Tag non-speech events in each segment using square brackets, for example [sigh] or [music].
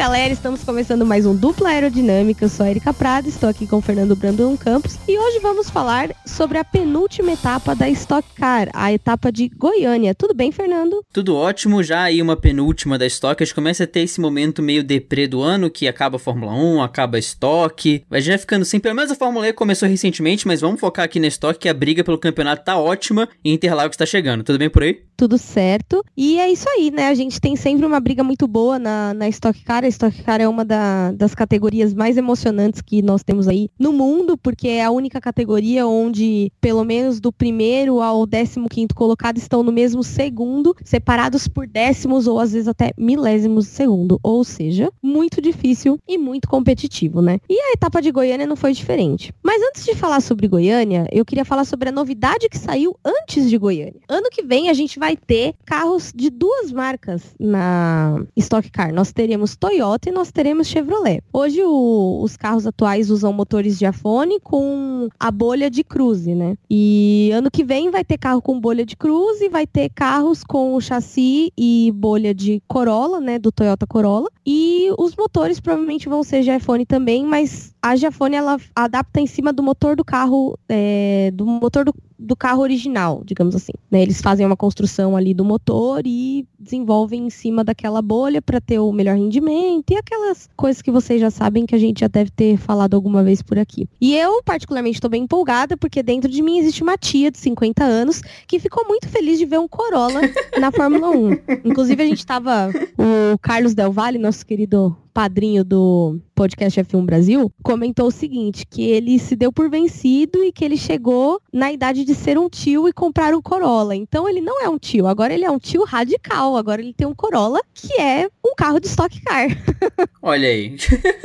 galera, estamos começando mais um Dupla Aerodinâmica. Eu sou a Erika Prado, estou aqui com o Fernando Brandão Campos e hoje vamos falar sobre a penúltima etapa da Stock Car, a etapa de Goiânia. Tudo bem, Fernando? Tudo ótimo, já aí uma penúltima da Stock. A gente começa a ter esse momento meio deprê do ano, que acaba a Fórmula 1, acaba a Stock. Vai já ficando sem, pelo menos a Fórmula E começou recentemente, mas vamos focar aqui na Stock, que a briga pelo campeonato tá ótima e Interlagos está chegando. Tudo bem por aí? Tudo certo. E é isso aí, né? A gente tem sempre uma briga muito boa na, na Stock Car. Stock Car é uma da, das categorias mais emocionantes que nós temos aí no mundo, porque é a única categoria onde, pelo menos do primeiro ao décimo quinto colocado, estão no mesmo segundo, separados por décimos ou às vezes até milésimos de segundo. Ou seja, muito difícil e muito competitivo, né? E a etapa de Goiânia não foi diferente. Mas antes de falar sobre Goiânia, eu queria falar sobre a novidade que saiu antes de Goiânia. Ano que vem a gente vai ter carros de duas marcas na Stock Car. Nós teremos e nós teremos Chevrolet. Hoje o, os carros atuais usam motores de Afone com a bolha de cruze, né? E ano que vem vai ter carro com bolha de cruze, vai ter carros com chassi e bolha de Corolla, né? Do Toyota Corolla. E os motores provavelmente vão ser Giafone também, mas a Giafone ela adapta em cima do motor do carro, é, do motor do do carro original, digamos assim. Né? Eles fazem uma construção ali do motor e desenvolvem em cima daquela bolha para ter o melhor rendimento e aquelas coisas que vocês já sabem que a gente já deve ter falado alguma vez por aqui. E eu, particularmente, estou bem empolgada porque dentro de mim existe uma tia de 50 anos que ficou muito feliz de ver um Corolla na Fórmula 1. [laughs] Inclusive, a gente estava o Carlos Del Valle, nosso querido padrinho do podcast F1 Brasil, comentou o seguinte, que ele se deu por vencido e que ele chegou na idade de ser um tio e comprar um Corolla. Então ele não é um tio, agora ele é um tio radical. Agora ele tem um Corolla que é um carro de stock car. [laughs] Olha aí.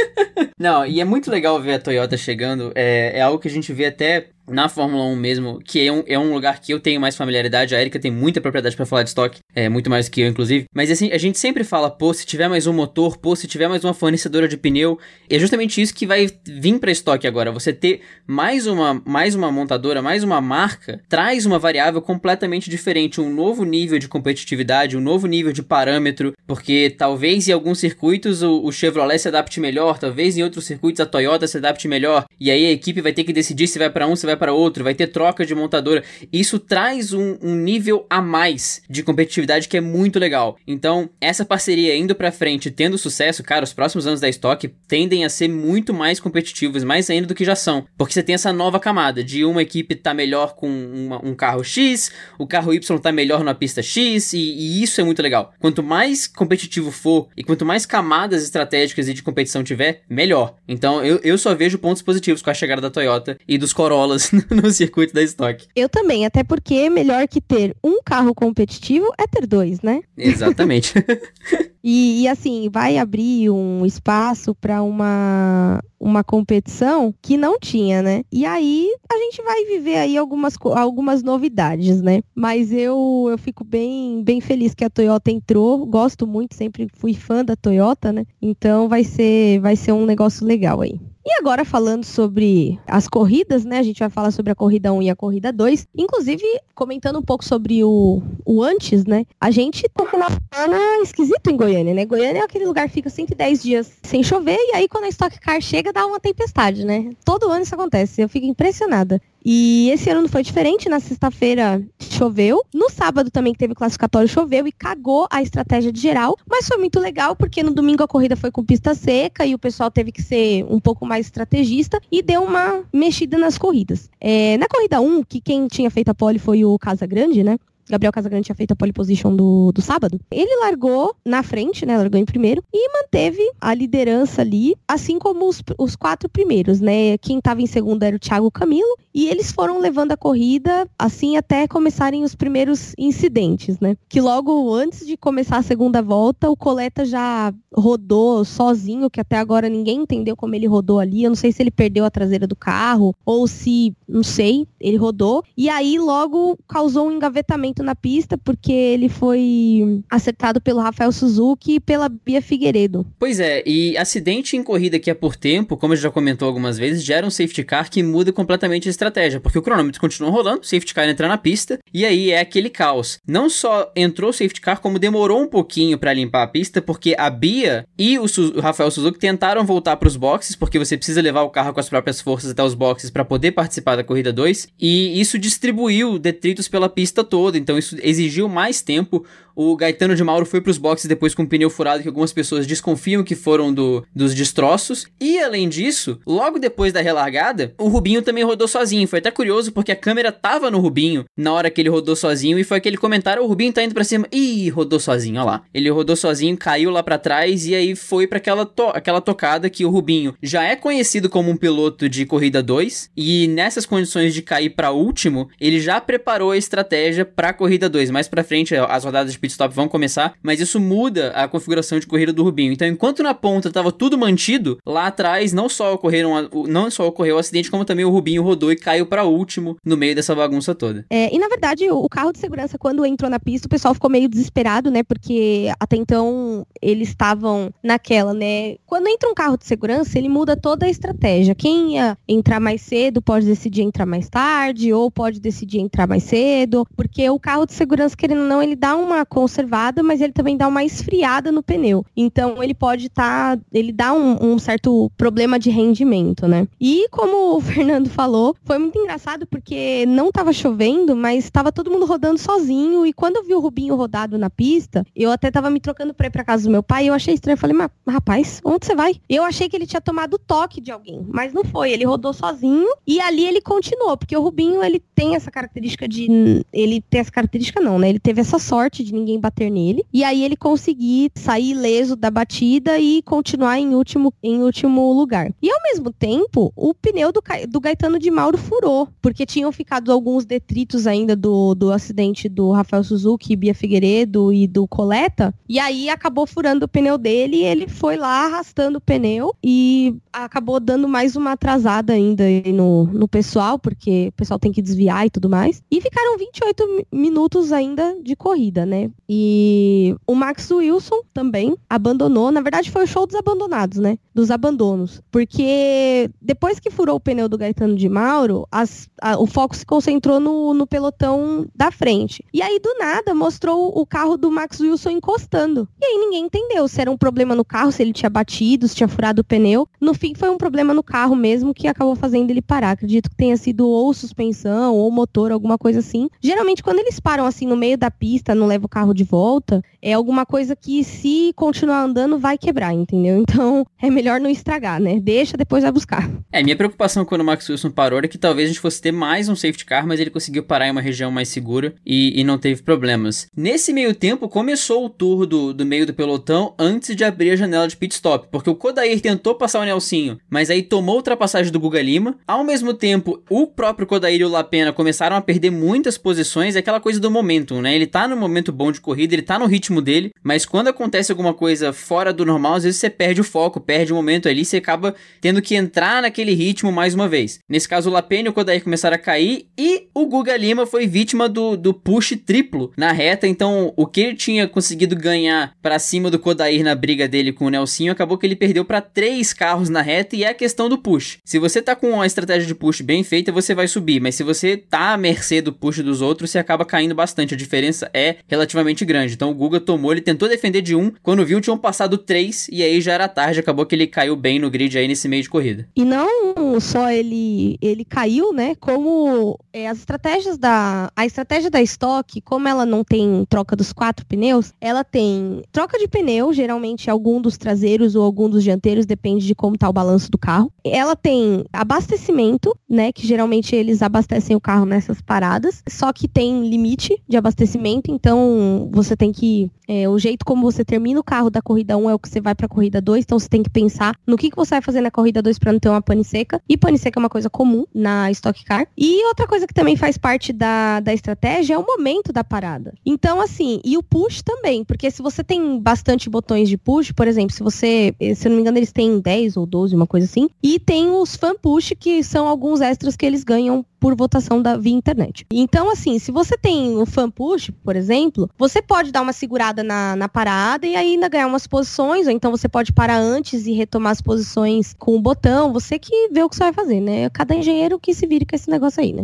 [laughs] não, e é muito legal ver a Toyota chegando. É, é algo que a gente vê até na Fórmula 1 mesmo, que é um, é um lugar que eu tenho mais familiaridade. A Erika tem muita propriedade para falar de estoque, é muito mais que eu, inclusive. Mas assim, a gente sempre fala, pô, se tiver mais um motor, pô, se tiver mais uma fornecedora de pneu. É justamente isso que vai vir para estoque agora. Você ter mais uma, mais uma montadora, mais uma marca, traz uma variável completamente diferente, um novo nível de competitividade, um novo nível de parâmetro, porque talvez em alguns circuitos o, o Chevrolet se adapte melhor, talvez em outros circuitos a Toyota se adapte melhor, e aí a equipe vai ter que decidir se vai para um, se vai para outro, vai ter troca de montadora. Isso traz um, um, nível a mais de competitividade que é muito legal. Então, essa parceria indo para frente, tendo sucesso, cara, os próximos anos da Stock tendem a ser muito mais competitivos, mais ainda do que já são. Porque você tem essa nova camada de uma equipe tá melhor com uma, um carro X, o carro Y tá melhor na pista X, e, e isso é muito legal. Quanto mais competitivo for e quanto mais camadas estratégicas e de competição tiver, melhor. Então, eu, eu só vejo pontos positivos com a chegada da Toyota e dos Corollas [laughs] no circuito da Stock. Eu também, até porque melhor que ter um carro competitivo é ter dois, né? Exatamente. [laughs] [laughs] e, e, assim, vai abrir um espaço para uma, uma competição que não tinha, né? E aí a gente vai viver aí algumas, algumas novidades, né? Mas eu, eu fico bem, bem feliz que a Toyota entrou. Gosto muito, sempre fui fã da Toyota, né? Então vai ser, vai ser um negócio legal aí. E agora falando sobre as corridas, né? A gente vai falar sobre a corrida 1 e a corrida 2. Inclusive, comentando um pouco sobre o, o antes, né? A gente tá final de semana esquisito em Goiânia, né? Goiânia é aquele lugar que fica 110 dias sem chover e aí quando a Stock Car chega dá uma tempestade, né? Todo ano isso acontece. Eu fico impressionada. E esse ano não foi diferente. Na sexta-feira choveu. No sábado também que teve classificatório choveu e cagou a estratégia de geral. Mas foi muito legal porque no domingo a corrida foi com pista seca e o pessoal teve que ser um pouco mais estrategista e deu uma mexida nas corridas. É, na corrida 1, que quem tinha feito a pole foi o Casa Grande, né? Gabriel Casagrande tinha feito a pole position do, do sábado, ele largou na frente, né? Largou em primeiro e manteve a liderança ali, assim como os, os quatro primeiros, né? Quem estava em segundo era o Thiago Camilo e eles foram levando a corrida assim até começarem os primeiros incidentes, né? Que logo antes de começar a segunda volta, o Coleta já rodou sozinho, que até agora ninguém entendeu como ele rodou ali. Eu não sei se ele perdeu a traseira do carro ou se, não sei, ele rodou. E aí logo causou um engavetamento momento na pista, porque ele foi acertado pelo Rafael Suzuki e pela Bia Figueiredo. Pois é, e acidente em corrida que é por tempo, como a gente já comentou algumas vezes, gera um safety car que muda completamente a estratégia, porque o cronômetro continua rolando, o safety car entra na pista, e aí é aquele caos. Não só entrou o safety car, como demorou um pouquinho para limpar a pista, porque a Bia e o, Su o Rafael Suzuki tentaram voltar para os boxes, porque você precisa levar o carro com as próprias forças até os boxes para poder participar da corrida 2, e isso distribuiu detritos pela pista toda, então isso exigiu mais tempo. O Gaetano de Mauro foi para os boxes depois com um pneu furado que algumas pessoas desconfiam que foram do, dos destroços. E além disso, logo depois da relargada, o Rubinho também rodou sozinho. Foi até curioso porque a câmera tava no Rubinho na hora que ele rodou sozinho e foi aquele comentário: o Rubinho tá indo para cima. Ih, rodou sozinho, ó lá. Ele rodou sozinho, caiu lá para trás e aí foi para aquela, to aquela tocada que o Rubinho já é conhecido como um piloto de corrida 2 e nessas condições de cair para último, ele já preparou a estratégia para corrida 2. Mais para frente, as rodadas de pit vão começar, mas isso muda a configuração de corrida do Rubinho. Então, enquanto na ponta estava tudo mantido, lá atrás não só ocorreram não só ocorreu o acidente, como também o Rubinho rodou e caiu para último no meio dessa bagunça toda. É, e na verdade, o carro de segurança quando entrou na pista, o pessoal ficou meio desesperado, né? Porque até então eles estavam naquela, né? Quando entra um carro de segurança, ele muda toda a estratégia. Quem ia entrar mais cedo pode decidir entrar mais tarde ou pode decidir entrar mais cedo, porque o carro de segurança, querendo ou não, ele dá uma conservada mas ele também dá uma esfriada no pneu. Então ele pode estar, tá, ele dá um, um, certo problema de rendimento, né? E como o [laughs] Fernando falou, foi muito engraçado porque não estava chovendo, mas estava todo mundo rodando sozinho. E quando eu vi o Rubinho rodado na pista, eu até estava me trocando para ir para casa do meu pai. E eu achei estranho. Eu falei, mas rapaz, onde você vai? Eu achei que ele tinha tomado toque de alguém, mas não foi. Ele rodou sozinho e ali ele continuou, porque o Rubinho ele tem essa característica de, ele tem essa característica não, né? Ele teve essa sorte de ninguém bater bater nele. E aí ele conseguir sair ileso da batida e continuar em último, em último lugar. E ao mesmo tempo, o pneu do, do Gaetano de Mauro furou, porque tinham ficado alguns detritos ainda do, do acidente do Rafael Suzuki, Bia Figueiredo e do Coleta. E aí acabou furando o pneu dele e ele foi lá arrastando o pneu e acabou dando mais uma atrasada ainda no, no pessoal, porque o pessoal tem que desviar e tudo mais. E ficaram 28 minutos ainda de corrida, né? E o Max Wilson também abandonou. Na verdade, foi o show dos abandonados, né? Dos abandonos. Porque depois que furou o pneu do Gaetano de Mauro, as, a, o foco se concentrou no, no pelotão da frente. E aí, do nada, mostrou o carro do Max Wilson encostando. E aí ninguém entendeu se era um problema no carro, se ele tinha batido, se tinha furado o pneu. No fim, foi um problema no carro mesmo que acabou fazendo ele parar. Acredito que tenha sido ou suspensão ou motor, alguma coisa assim. Geralmente, quando eles param assim no meio da pista, não leva o carro de volta é alguma coisa que se continuar andando vai quebrar, entendeu? Então [laughs] é melhor não estragar, né? Deixa, depois vai buscar. É, minha preocupação quando o Max Wilson parou era que talvez a gente fosse ter mais um safety car, mas ele conseguiu parar em uma região mais segura e, e não teve problemas. Nesse meio tempo, começou o tour do, do meio do pelotão antes de abrir a janela de pit stop, porque o Kodair tentou passar o Nelsinho, mas aí tomou ultrapassagem do Guga Lima. Ao mesmo tempo, o próprio Kodair e o Lapena começaram a perder muitas posições, é aquela coisa do momento, né? Ele tá no momento bom de corrida, ele tá no ritmo dele, mas quando acontece alguma coisa fora do normal, às vezes você perde o foco, perde o momento ali, você acaba tendo que entrar naquele ritmo mais uma vez. Nesse caso, o Lapene e o Kodair começaram a cair e o Guga Lima foi vítima do, do push triplo na reta, então o que ele tinha conseguido ganhar para cima do Kodair na briga dele com o Nelsinho, acabou que ele perdeu para três carros na reta e é a questão do push. Se você tá com uma estratégia de push bem feita, você vai subir, mas se você tá à mercê do push dos outros, você acaba caindo bastante. A diferença é relativamente grande grande. Então o Guga tomou, ele tentou defender de um, quando viu tinham passado três, e aí já era tarde, acabou que ele caiu bem no grid aí nesse meio de corrida. E não só ele ele caiu, né, como é, as estratégias da... A estratégia da Stock, como ela não tem troca dos quatro pneus, ela tem troca de pneu, geralmente algum dos traseiros ou algum dos dianteiros, depende de como tá o balanço do carro. Ela tem abastecimento, né, que geralmente eles abastecem o carro nessas paradas, só que tem limite de abastecimento, então você você tem que. É, o jeito como você termina o carro da corrida 1 é o que você vai para a corrida 2, então você tem que pensar no que, que você vai fazer na corrida corrida 2 para não ter uma pane seca. E pane seca é uma coisa comum na Stock Car. E outra coisa que também faz parte da, da estratégia é o momento da parada. Então, assim, e o push também, porque se você tem bastante botões de push, por exemplo, se você, se eu não me engano, eles têm 10 ou 12, uma coisa assim, e tem os fan push, que são alguns extras que eles ganham por votação da via internet. Então, assim, se você tem o fan push, por exemplo, você pode dar uma segurada na, na parada e ainda ganhar umas posições, ou então você pode parar antes e retomar as posições com o botão. Você que vê o que você vai fazer, né? Cada engenheiro que se vire com esse negócio aí, né?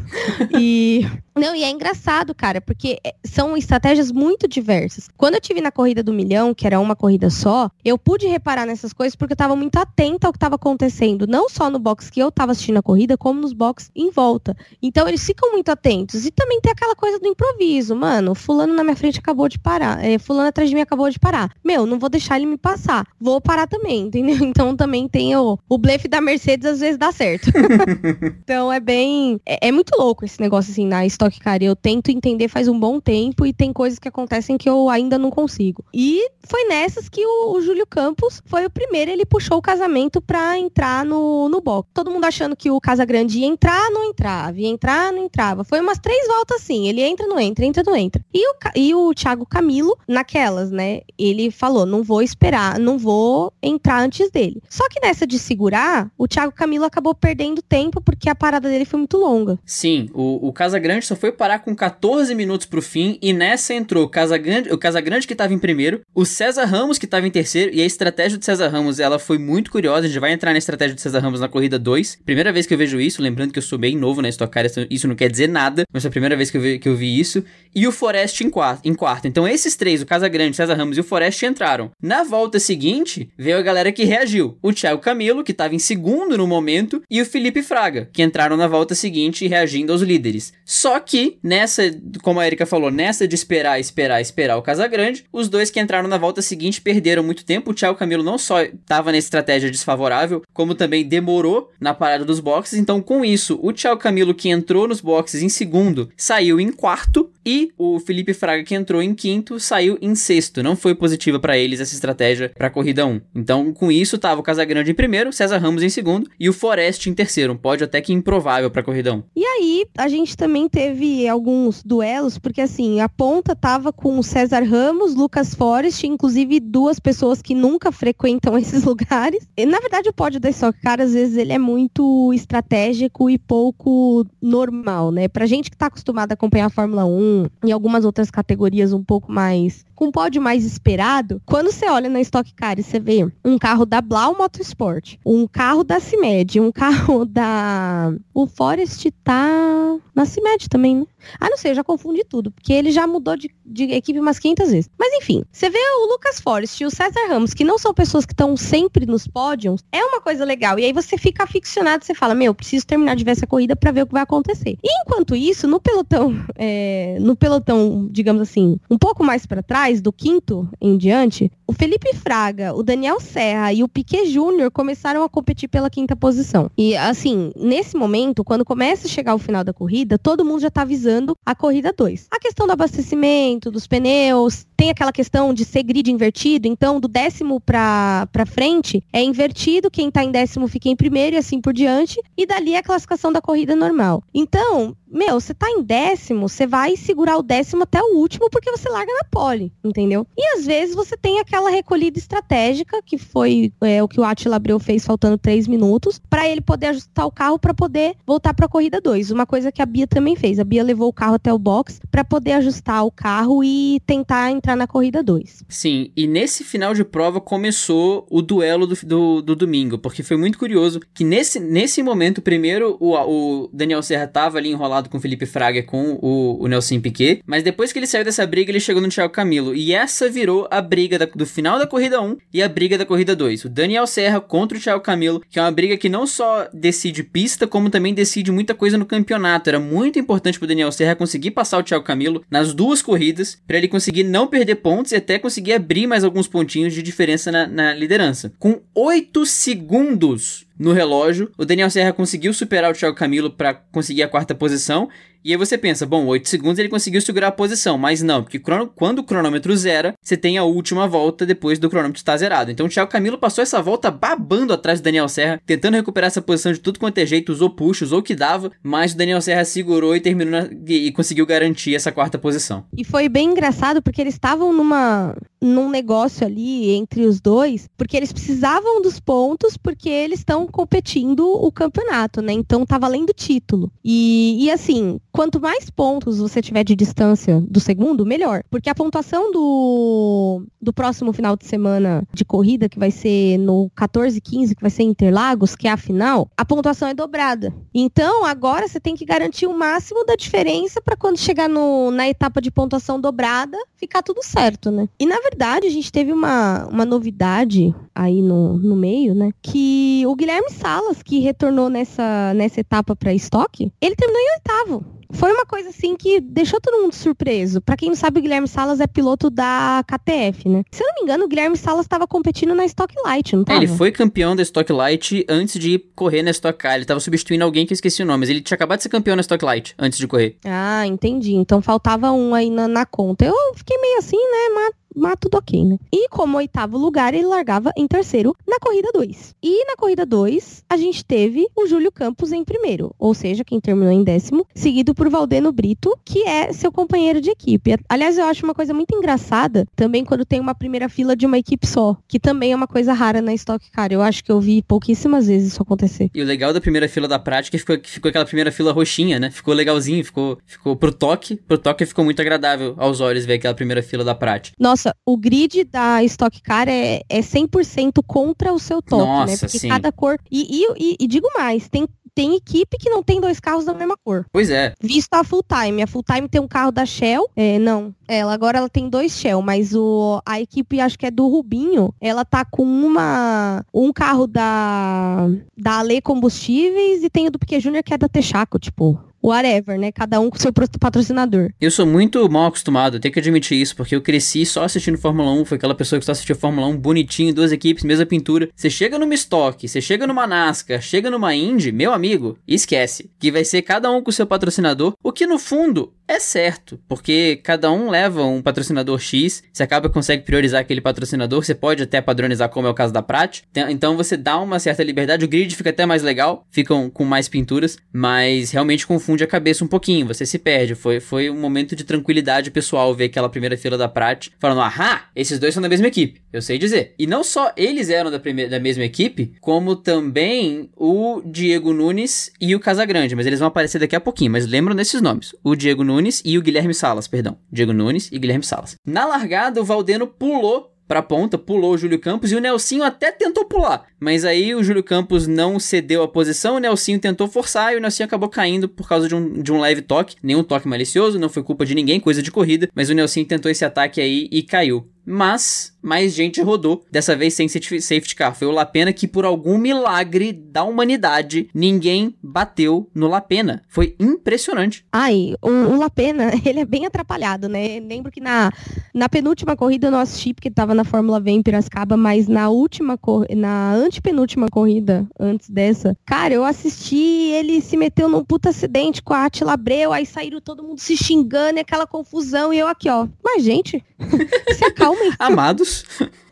[laughs] e. Não, e é engraçado, cara, porque é, são estratégias muito diversas. Quando eu tive na corrida do milhão, que era uma corrida só, eu pude reparar nessas coisas porque eu tava muito atenta ao que estava acontecendo, não só no box que eu tava assistindo a corrida, como nos box em volta. Então eles ficam muito atentos. E também tem aquela coisa do improviso, mano. Fulano na minha frente acabou de parar. É, fulano atrás de mim acabou de parar. Meu, não vou deixar ele me passar. Vou parar também, [laughs] entendeu? Então também tem o, o blefe da Mercedes, às vezes dá certo. [laughs] então é bem. É, é, muito louco esse negócio assim na Stock Car. Eu tento entender faz um bom tempo e tem coisas que acontecem que eu ainda não consigo. E foi nessas que o, o Júlio Campos foi o primeiro, ele puxou o casamento pra entrar no, no box. Todo mundo achando que o Casagrande ia entrar, não entrava, ia entrar, não entrava. Foi umas três voltas assim, ele entra, não entra, entra, não entra. E o, e o Thiago Camilo, naquelas, né, ele falou, não vou esperar, não vou entrar antes dele. Só que nessa de segurar, o Thiago Camilo acabou perdendo tempo porque a parada dele foi muito longa. Sim, o, o Casagrande só foi parar com 14 minutos pro fim e nessa entrou Casagrande, o Casagrande que tava em primeiro, o César Ramos que tava em terceiro e a estratégia do César Ramos, ela foi muito curiosa, a gente vai entrar na estratégia do César Ramos na corrida 2. Primeira vez que eu vejo isso, lembrando que eu sou bem novo na Stock Car, isso não quer dizer nada, mas foi a primeira vez que eu vi, que eu vi isso. E o Forest em quarto, em quarto. Então esses três, o Casagrande, César Ramos e o Forest entraram. Na volta seguinte, veio a galera que reagiu. O Thiago Camilo, que tava em segundo no momento, e o Felipe Fraga, que entraram na volta seguinte reagindo aos líderes. Só que, nessa, como a Erika falou, nessa de esperar, esperar, esperar o Casagrande, os dois que entraram na volta seguinte perderam muito tempo. O Thiago Camilo não só estava na estratégia desfavorável, como também demorou na parada dos boxes. Então, com isso, o Thiago Camilo, que entrou nos boxes em segundo, saiu em quarto. E o Felipe Fraga, que entrou em quinto, saiu em sexto. Não foi positiva para eles essa estratégia para a corrida 1. Então, com isso, tava o Casagrande em primeiro, César Ramos em segundo e o Forest em terceiro. Um pódio até que improvável para a corrida 1. E aí, a gente também teve alguns duelos, porque assim, a ponta tava com o César Ramos, Lucas Forest, inclusive duas pessoas que nunca frequentam [laughs] esses lugares. E, na verdade, o pódio da Stock Car, às vezes, ele é muito estratégico e pouco normal, né? Pra gente que tá acostumado a acompanhar a Fórmula 1 e algumas outras categorias um pouco mais com pódio mais esperado, quando você olha na Stock Car e você vê um carro da Blau Motorsport, um carro da CIMED, um carro [laughs] da. O Forest tá na CIMED também, né? Ah, não sei, eu já confundi tudo, porque ele já mudou de, de equipe umas 500 vezes. Mas enfim, você vê o Lucas Forest e o César Ramos, que não são pessoas que estão sempre nos pódios, é uma coisa legal. E aí você fica aficionado, você fala, meu, preciso terminar de ver essa corrida para ver o que vai acontecer. E enquanto isso, no pelotão, [laughs] é, no pelotão, digamos assim, um pouco mais para trás, do quinto em diante, o Felipe Fraga, o Daniel Serra e o Piquet Júnior começaram a competir pela quinta posição. E assim, nesse momento, quando começa a chegar o final da corrida, todo mundo já tá visando a corrida 2. A questão do abastecimento, dos pneus, tem aquela questão de ser grid invertido, então do décimo pra, pra frente é invertido, quem tá em décimo fica em primeiro e assim por diante, e dali é a classificação da corrida normal. Então, meu, você tá em décimo, você vai segurar o décimo até o último porque você larga na pole, entendeu? E às vezes você tem aquela recolhida estratégica, que foi é, o que o Attila Abreu fez faltando três minutos, para ele poder ajustar o carro para poder voltar para a corrida 2. Uma coisa que a Bia também fez. A Bia levou o carro até o box para poder ajustar o carro e tentar entrar na corrida 2. Sim, e nesse final de prova começou o duelo do, do, do, domingo, porque foi muito curioso que nesse, nesse momento, primeiro o, o Daniel Serra tava ali enrolado com o Felipe Fraga com o, o Nelson Piquet, mas depois que ele saiu dessa briga, ele chegou no Thiago Camilo, e essa virou a briga da, do final da corrida 1 e a briga da corrida 2. O Daniel Serra contra o Thiago Camilo, que é uma briga que não só decide pista, como também decide muita coisa no campeonato. Era muito importante pro Daniel Serra conseguir passar o Thiago Camilo nas duas corridas, para ele conseguir não perder pontos e até conseguir abrir mais alguns pontinhos de diferença na, na liderança. Com 8 segundos no relógio. O Daniel Serra conseguiu superar o Thiago Camilo para conseguir a quarta posição E aí você pensa, bom, 8 segundos ele conseguiu segurar a posição, mas não, porque quando o cronômetro zera, você tem a última volta depois do cronômetro estar zerado. Então o Thiago Camilo passou essa volta babando atrás do Daniel Serra, tentando recuperar essa posição de tudo quanto é jeito, usou puxos ou que dava, mas o Daniel Serra segurou e terminou na, e, e conseguiu garantir essa quarta posição. E foi bem engraçado porque eles estavam numa num negócio ali entre os dois, porque eles precisavam dos pontos porque eles estão competindo o campeonato, né? Então tá valendo título. E, e assim, quanto mais pontos você tiver de distância do segundo, melhor. Porque a pontuação do, do próximo final de semana de corrida, que vai ser no 14 15, que vai ser Interlagos, que é a final, a pontuação é dobrada. Então, agora você tem que garantir o máximo da diferença para quando chegar no, na etapa de pontuação dobrada, ficar tudo certo, né? E na verdade, a gente teve uma, uma novidade aí no, no meio, né? Que o Guilherme Salas, que retornou nessa, nessa etapa para estoque, ele terminou em oitavo foi uma coisa assim que deixou todo mundo surpreso. Para quem não sabe, o Guilherme Salas é piloto da KTF, né? Se eu não me engano, o Guilherme Salas estava competindo na Stock Light, não tava? É, ele foi campeão da Stock Light antes de correr na Stock Car. Ele tava substituindo alguém que eu esqueci o nome, mas ele tinha acabado de ser campeão na Stock Light antes de correr. Ah, entendi. Então faltava um aí na, na conta. Eu fiquei meio assim, né? Mas mas tudo ok, né? E como oitavo lugar, ele largava em terceiro na corrida 2. E na corrida 2, a gente teve o Júlio Campos em primeiro, ou seja, quem terminou em décimo, seguido por Valdeno Brito, que é seu companheiro de equipe. Aliás, eu acho uma coisa muito engraçada também quando tem uma primeira fila de uma equipe só, que também é uma coisa rara na Stock Car. Eu acho que eu vi pouquíssimas vezes isso acontecer. E o legal da primeira fila da prática é ficou, ficou aquela primeira fila roxinha, né? Ficou legalzinho, ficou, ficou pro toque, pro toque ficou muito agradável aos olhos ver aquela primeira fila da prática. Nossa, nossa, o grid da Stock Car é, é 100% contra o seu toque, nossa, né? Porque sim. cada cor. E, e, e, e digo mais, tem tem equipe que não tem dois carros da mesma cor. Pois é. Visto a full time. A full time tem um carro da Shell. É, não. Ela agora ela tem dois Shell, mas o, a equipe acho que é do Rubinho. Ela tá com uma um carro da da Ale Combustíveis e tem o do Piquet Júnior que é da Texaco, tipo whatever, né? Cada um com seu patrocinador. Eu sou muito mal acostumado, tenho que admitir isso, porque eu cresci só assistindo Fórmula 1, foi aquela pessoa que só assistia Fórmula 1 bonitinho, duas equipes, mesma pintura. Você chega numa Stock, você chega numa NASCAR, chega numa Indy, meu amigo, esquece. Que vai ser cada um com seu patrocinador, o que no fundo é certo, porque cada um leva um patrocinador X, você acaba consegue priorizar aquele patrocinador, você pode até padronizar como é o caso da Prat. Então você dá uma certa liberdade, o grid fica até mais legal, ficam com mais pinturas, mas realmente confunde a cabeça um pouquinho, você se perde. Foi, foi um momento de tranquilidade pessoal ver aquela primeira fila da Prat falando: "Ahá, esses dois são da mesma equipe". Eu sei dizer. E não só eles eram da, primeira, da mesma equipe, como também o Diego Nunes e o Casagrande, mas eles vão aparecer daqui a pouquinho, mas lembram desses nomes. O Diego Nunes Nunes e o Guilherme Salas, perdão. Diego Nunes e Guilherme Salas. Na largada, o Valdeno pulou pra ponta, pulou o Júlio Campos e o Nelsinho até tentou pular. Mas aí o Júlio Campos não cedeu a posição, o Nelsinho tentou forçar e o Nelsinho acabou caindo por causa de um, de um leve toque. Nenhum toque malicioso, não foi culpa de ninguém, coisa de corrida. Mas o Nelsinho tentou esse ataque aí e caiu. Mas mais gente rodou, dessa vez sem safety car. Foi o Lapena que, por algum milagre da humanidade, ninguém bateu no Lapena. Foi impressionante. Ai, o, o Lapena, [laughs] ele é bem atrapalhado, né? Lembro que na, na penúltima corrida eu não assisti, porque tava na Fórmula V em Piracicaba, mas na última, na antepenúltima corrida, antes dessa, cara, eu assisti ele se meteu num puta acidente com a Atila Abreu, aí saíram todo mundo se xingando e aquela confusão, e eu aqui, ó. Mas, gente, [laughs] se acalmem. Amados.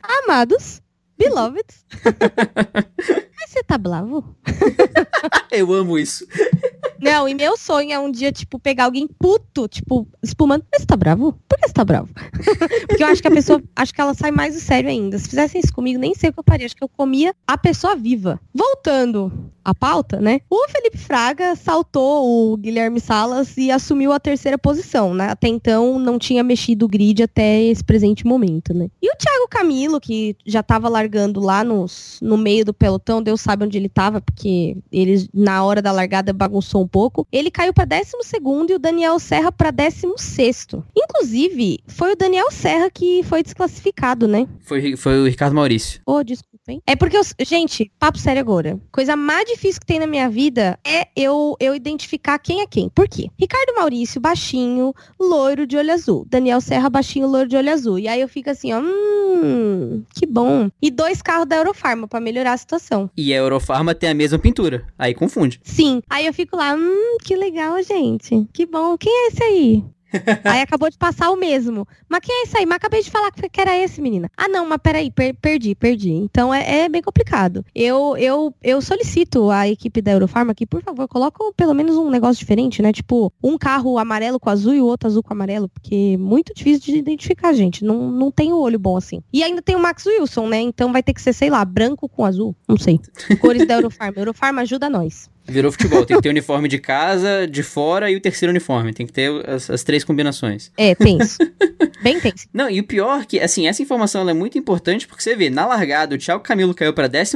Amados. Beloveds. [laughs] Você tá bravo? [laughs] Eu amo isso. [laughs] Não, e meu sonho é um dia, tipo, pegar alguém puto, tipo, espumando. Mas você tá bravo? Por que você tá bravo? [laughs] Porque eu acho que a pessoa, acho que ela sai mais do sério ainda. Se fizessem isso comigo, nem sei o que eu faria. Acho que eu comia a pessoa viva. Voltando à pauta, né? O Felipe Fraga saltou o Guilherme Salas e assumiu a terceira posição, né? Até então não tinha mexido o grid até esse presente momento, né? E o Thiago Camilo, que já tava largando lá nos, no meio do pelotão, Deus sabe onde ele tava, porque ele, na hora da largada, bagunçou um pouco. Ele caiu para 12 e o Daniel Serra para 16. Inclusive, foi o Daniel Serra que foi desclassificado, né? Foi, foi o Ricardo Maurício. Oh, desculpa. É porque, eu, gente, papo sério agora. Coisa mais difícil que tem na minha vida é eu, eu identificar quem é quem. Por quê? Ricardo Maurício, baixinho, loiro de olho azul. Daniel Serra, baixinho, loiro de olho azul. E aí eu fico assim, ó, hum, que bom. E dois carros da Eurofarma para melhorar a situação. E a Eurofarma tem a mesma pintura. Aí confunde. Sim. Aí eu fico lá, hum, que legal, gente. Que bom. Quem é esse aí? Aí acabou de passar o mesmo. Mas quem é esse aí? Mas acabei de falar que era esse, menina. Ah, não, mas peraí, per perdi, perdi. Então é, é, bem complicado. Eu, eu, eu solicito a equipe da Eurofarma que, por favor, coloque pelo menos um negócio diferente, né? Tipo, um carro amarelo com azul e o outro azul com amarelo, porque é muito difícil de identificar, gente. Não, não tem o olho bom assim. E ainda tem o Max Wilson, né? Então vai ter que ser, sei lá, branco com azul. Não sei. Cores da Eurofarma. Eurofarma ajuda nós. Virou futebol. Tem que ter o uniforme de casa, de fora e o terceiro uniforme. Tem que ter as, as três combinações. É, tenso. Bem tenso. Não, e o pior é que, assim, essa informação é muito importante porque você vê, na largada, o Thiago Camilo caiu para 12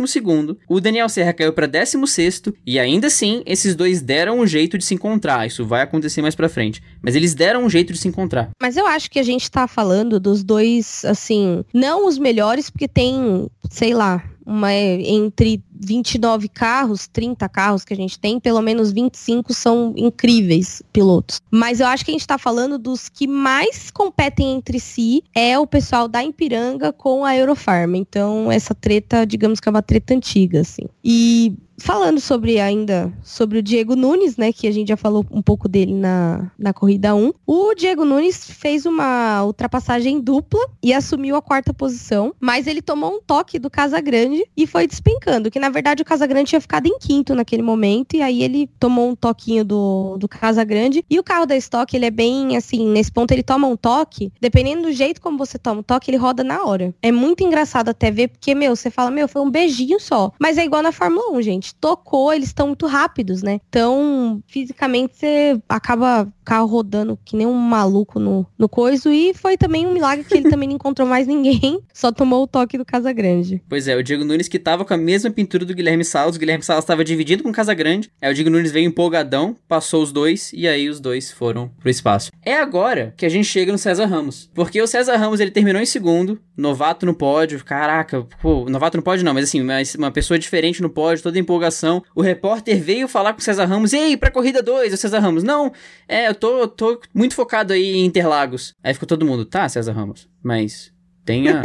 o Daniel Serra caiu para 16 e ainda assim, esses dois deram um jeito de se encontrar. Isso vai acontecer mais pra frente. Mas eles deram um jeito de se encontrar. Mas eu acho que a gente tá falando dos dois, assim, não os melhores, porque tem, sei lá, uma, entre 29 carros, 30 carros que a gente tem, pelo menos 25 são incríveis pilotos. Mas eu acho que a gente está falando dos que mais competem entre si é o pessoal da Ipiranga com a Eurofarm. Então, essa treta, digamos que é uma treta antiga, assim. E falando sobre ainda sobre o Diego Nunes, né, que a gente já falou um pouco dele na, na corrida 1. O Diego Nunes fez uma ultrapassagem dupla e assumiu a quarta posição, mas ele tomou um toque do Casagrande e foi despencando, que na verdade o Casagrande tinha ficado em quinto naquele momento e aí ele tomou um toquinho do, do Casagrande e o carro da Stock, ele é bem assim, nesse ponto ele toma um toque, dependendo do jeito como você toma o toque, ele roda na hora. É muito engraçado até ver, porque, meu, você fala, meu, foi um beijinho só. Mas é igual na Fórmula 1, gente gente tocou, eles estão muito rápidos, né? Então, fisicamente, você acaba carro rodando que nem um maluco no, no coiso. E foi também um milagre que ele também não encontrou mais ninguém, [laughs] só tomou o toque do Casagrande. Pois é, o Diego Nunes que tava com a mesma pintura do Guilherme Salles, o Guilherme Salles estava dividido com o Casagrande. Aí o Diego Nunes veio empolgadão, passou os dois e aí os dois foram pro espaço. É agora que a gente chega no César Ramos, porque o César Ramos ele terminou em segundo, novato no pódio, caraca, pô, novato no pódio não, mas assim, uma, pessoa diferente no pódio, toda empolgação. O repórter veio falar com o César Ramos: Ei, pra corrida 2, o César Ramos. Não, é, eu tô, tô muito focado aí em Interlagos. Aí ficou todo mundo: Tá, César Ramos, mas tem a,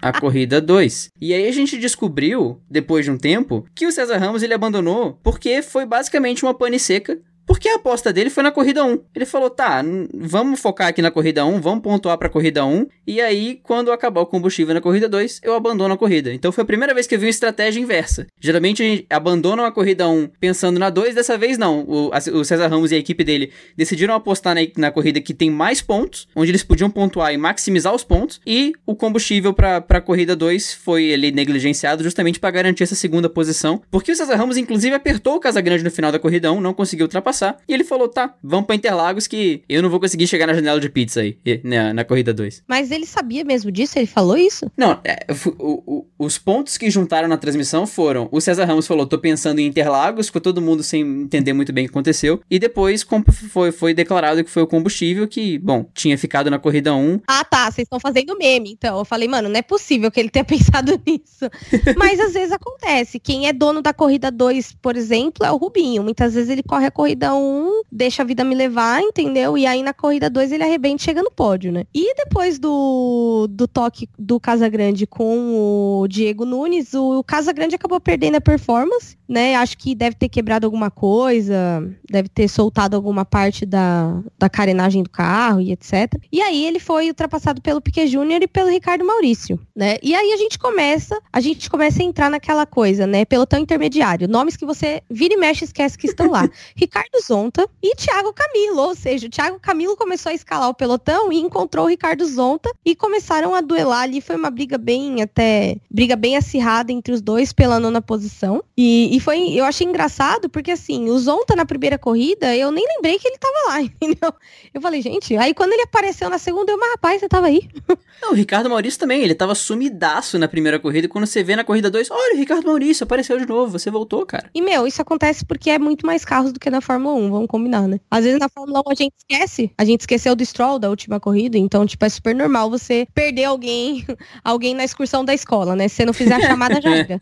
a corrida 2. E aí a gente descobriu, depois de um tempo, que o César Ramos ele abandonou porque foi basicamente uma pane seca porque a aposta dele foi na corrida 1. Ele falou: tá, vamos focar aqui na corrida 1, vamos pontuar pra corrida 1. E aí, quando acabar o combustível na corrida 2, eu abandono a corrida. Então foi a primeira vez que eu vi uma estratégia inversa. Geralmente a gente abandona a corrida 1 pensando na 2, dessa vez não. O, a, o César Ramos e a equipe dele decidiram apostar na, na, corrida que tem mais pontos, onde eles podiam pontuar e maximizar os pontos. E o combustível pra, pra corrida 2 foi ele negligenciado justamente para garantir essa segunda posição. Porque o César Ramos, inclusive, apertou o Casagrande no final da corrida 1, não conseguiu ultrapassar passar. E ele falou: tá, vamos pra Interlagos que eu não vou conseguir chegar na janela de pizza aí, na, na corrida 2. Mas ele sabia mesmo disso? Ele falou isso? Não, é, o, o, os pontos que juntaram na transmissão foram: o César Ramos falou, tô pensando em Interlagos, ficou todo mundo sem entender muito bem o que aconteceu. E depois foi, foi declarado que foi o combustível que, bom, tinha ficado na corrida 1. Ah, tá, vocês estão fazendo meme. Então, eu falei, mano, não é possível que ele tenha [laughs] pensado nisso. [laughs] Mas às vezes acontece. Quem é dono da corrida 2, por exemplo, é o Rubinho. Muitas vezes ele corre a corrida corrida 1, deixa a vida me levar, entendeu? E aí na corrida 2 ele arrebenta e chega no pódio, né? E depois do, do toque do Casagrande com o Diego Nunes, o, o Casagrande acabou perdendo a performance, né? Acho que deve ter quebrado alguma coisa, deve ter soltado alguma parte da, da carenagem do carro e etc. E aí ele foi ultrapassado pelo Piquet Júnior e pelo Ricardo Maurício, né? E aí a gente começa, a gente começa a entrar naquela coisa, né? Pelotão intermediário, nomes que você vira e mexe esquece que estão lá. [laughs] Ricardo Zonta e Thiago Camilo. Ou seja, o Thiago Camilo começou a escalar o pelotão e encontrou o Ricardo Zonta e começaram a duelar ali. Foi uma briga bem até briga bem acirrada entre os dois pela nona posição. E, e foi, eu achei engraçado porque assim, o Zonta na primeira corrida, eu nem lembrei que ele tava lá, [laughs] entendeu? Eu falei, gente, aí quando ele apareceu na segunda, eu, mas rapaz, você tava aí. [laughs] Não, o Ricardo Maurício também, ele tava sumidaço na primeira corrida e quando você vê na corrida 2, olha, o Ricardo Maurício apareceu de novo, você voltou, cara. E meu, isso acontece porque é muito mais carros do que na Fórmula Fórmula 1, vamos combinar, né? Às vezes na Fórmula 1 a gente esquece, a gente esqueceu do Stroll da última corrida, então, tipo, é super normal você perder alguém, [laughs] alguém na excursão da escola, né? Se você não fizer a chamada, já era.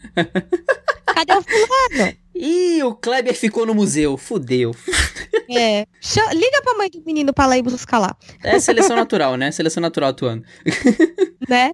Cadê o fulano? Ih, o Kleber ficou no museu. Fudeu. É. Liga pra mãe do menino pra lá e buscar lá. É seleção natural, né? Seleção natural atuando. né?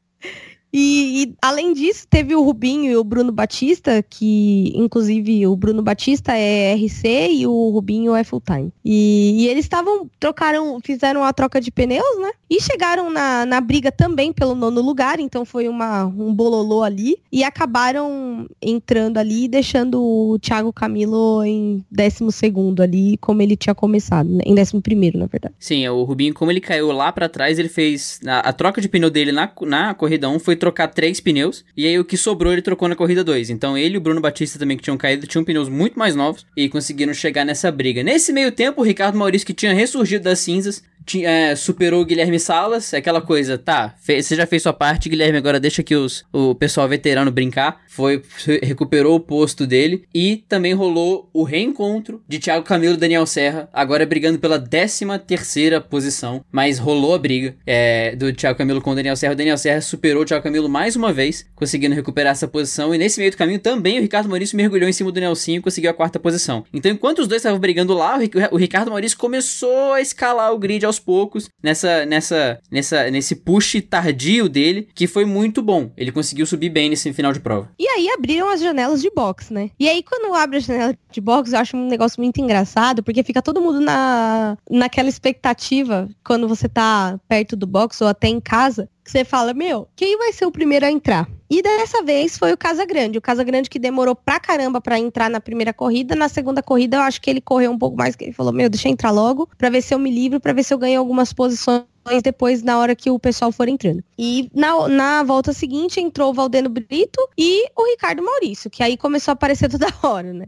E, e, além disso, teve o Rubinho e o Bruno Batista, que inclusive o Bruno Batista é RC e o Rubinho é full time. E, e eles estavam, trocaram, fizeram a troca de pneus, né? E chegaram na, na briga também pelo nono lugar, então foi uma, um bololô ali. E acabaram entrando ali, deixando o Thiago Camilo em décimo segundo ali, como ele tinha começado, né? Em décimo primeiro, na verdade. Sim, o Rubinho, como ele caiu lá para trás, ele fez. A, a, troca de pneu dele na, na corrida 1 foi trocar três pneus. E aí o que sobrou ele trocou na corrida 2. Então ele e o Bruno Batista também que tinham caído tinham pneus muito mais novos e conseguiram chegar nessa briga. Nesse meio tempo, o Ricardo Maurício, que tinha ressurgido das cinzas, é, superou o Guilherme Salas, aquela coisa, tá, fez, você já fez sua parte, Guilherme, agora deixa que os, o pessoal veterano brincar. Foi, recuperou o posto dele e também rolou o reencontro de Thiago Camilo e Daniel Serra, agora brigando pela 13 terceira posição, mas rolou a briga é, do Thiago Camilo com o Daniel Serra. O Daniel Serra superou o Thiago Camilo mais uma vez, conseguindo recuperar essa posição e nesse meio do caminho também o Ricardo Maurício mergulhou em cima do Nelsinho e conseguiu a quarta posição. Então, enquanto os dois estavam brigando lá, o Ricardo Maurício começou a escalar o grid aos poucos nessa, nessa, nessa, nesse push tardio dele, que foi muito bom. Ele conseguiu subir bem nesse final de prova. E aí abriram as janelas de box, né? E aí quando abre a janela de box, eu acho um negócio muito engraçado, porque fica todo mundo na, naquela expectativa quando você tá perto do box ou até em casa, que você fala, meu, quem vai ser o primeiro a entrar? E dessa vez foi o Casa Grande. O Casa Grande que demorou pra caramba pra entrar na primeira corrida. Na segunda corrida, eu acho que ele correu um pouco mais, que ele falou, meu, deixa eu entrar logo, pra ver se eu me livro, pra ver se eu ganho algumas posições depois na hora que o pessoal for entrando. E na, na volta seguinte entrou o Valdeno Brito e o Ricardo Maurício, que aí começou a aparecer toda [laughs] hora, né?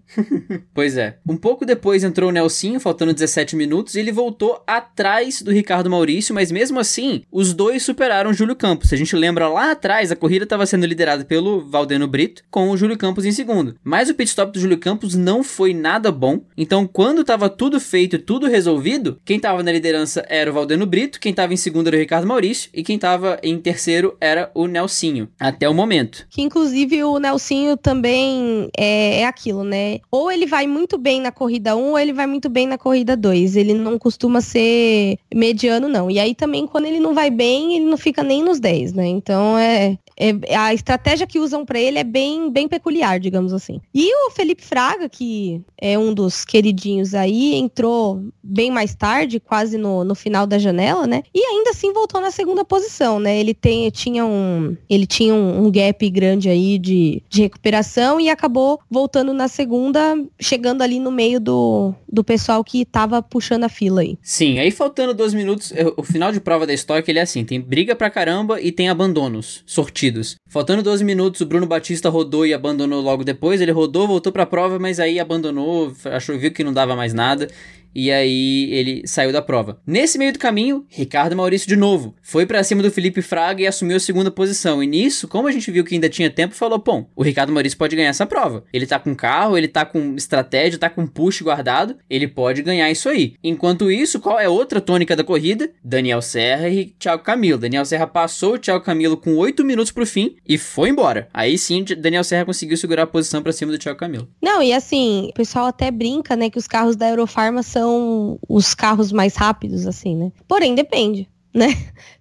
pois é. Um pouco depois entrou o Nelsinho, faltando 17 minutos, e ele voltou atrás do Ricardo Maurício, mas mesmo assim, os dois superaram o Júlio Campos. A gente lembra lá atrás, a corrida estava sendo liderada pelo Valdeno Brito, com o Júlio Campos em segundo. Mas o pit stop do Júlio Campos não foi nada bom. Então, quando estava tudo feito, tudo resolvido, quem estava na liderança era o Valdeno Brito, quem estava em segundo era o Ricardo Maurício e quem estava em terceiro era o Nelsinho, até o momento. Que inclusive o Nelsinho também é, é aquilo, né? Ou ele vai muito bem na corrida 1 ou ele vai muito bem na corrida 2. Ele não costuma ser mediano, não. E aí também, quando ele não vai bem, ele não fica nem nos 10, né? Então é, é, a estratégia que usam para ele é bem, bem peculiar, digamos assim. E o Felipe Fraga, que é um dos queridinhos aí, entrou bem mais tarde, quase no, no final da janela, né? E ainda assim voltou na segunda posição, né? Ele tem, tinha um, ele tinha um, gap grande aí de, de recuperação e acabou voltando na segunda, chegando ali no meio do, do pessoal que tava puxando a fila aí. Sim, aí faltando dois minutos, o final de prova da Stock ele é assim, tem briga pra caramba e tem abandonos, sortidos Faltando 12 minutos, o Bruno Batista rodou e abandonou logo depois. Ele rodou, voltou para a prova, mas aí abandonou, achou, viu que não dava mais nada e aí ele saiu da prova. Nesse meio do caminho, Ricardo Maurício de novo foi para cima do Felipe Fraga e assumiu a segunda posição. E nisso, como a gente viu que ainda tinha tempo, falou: "Pô, o Ricardo Maurício pode ganhar essa prova. Ele tá com carro, ele tá com estratégia, tá com push guardado, ele pode ganhar isso aí". Enquanto isso, qual é outra tônica da corrida? Daniel Serra e Thiago Camilo. Daniel Serra passou o Thiago Camilo com 8 minutos pro fim e foi embora. Aí sim, Daniel Serra conseguiu segurar a posição para cima do Thiago Camilo. Não, e assim, o pessoal até brinca, né, que os carros da Eurofarma são são os carros mais rápidos, assim, né? Porém, depende, né?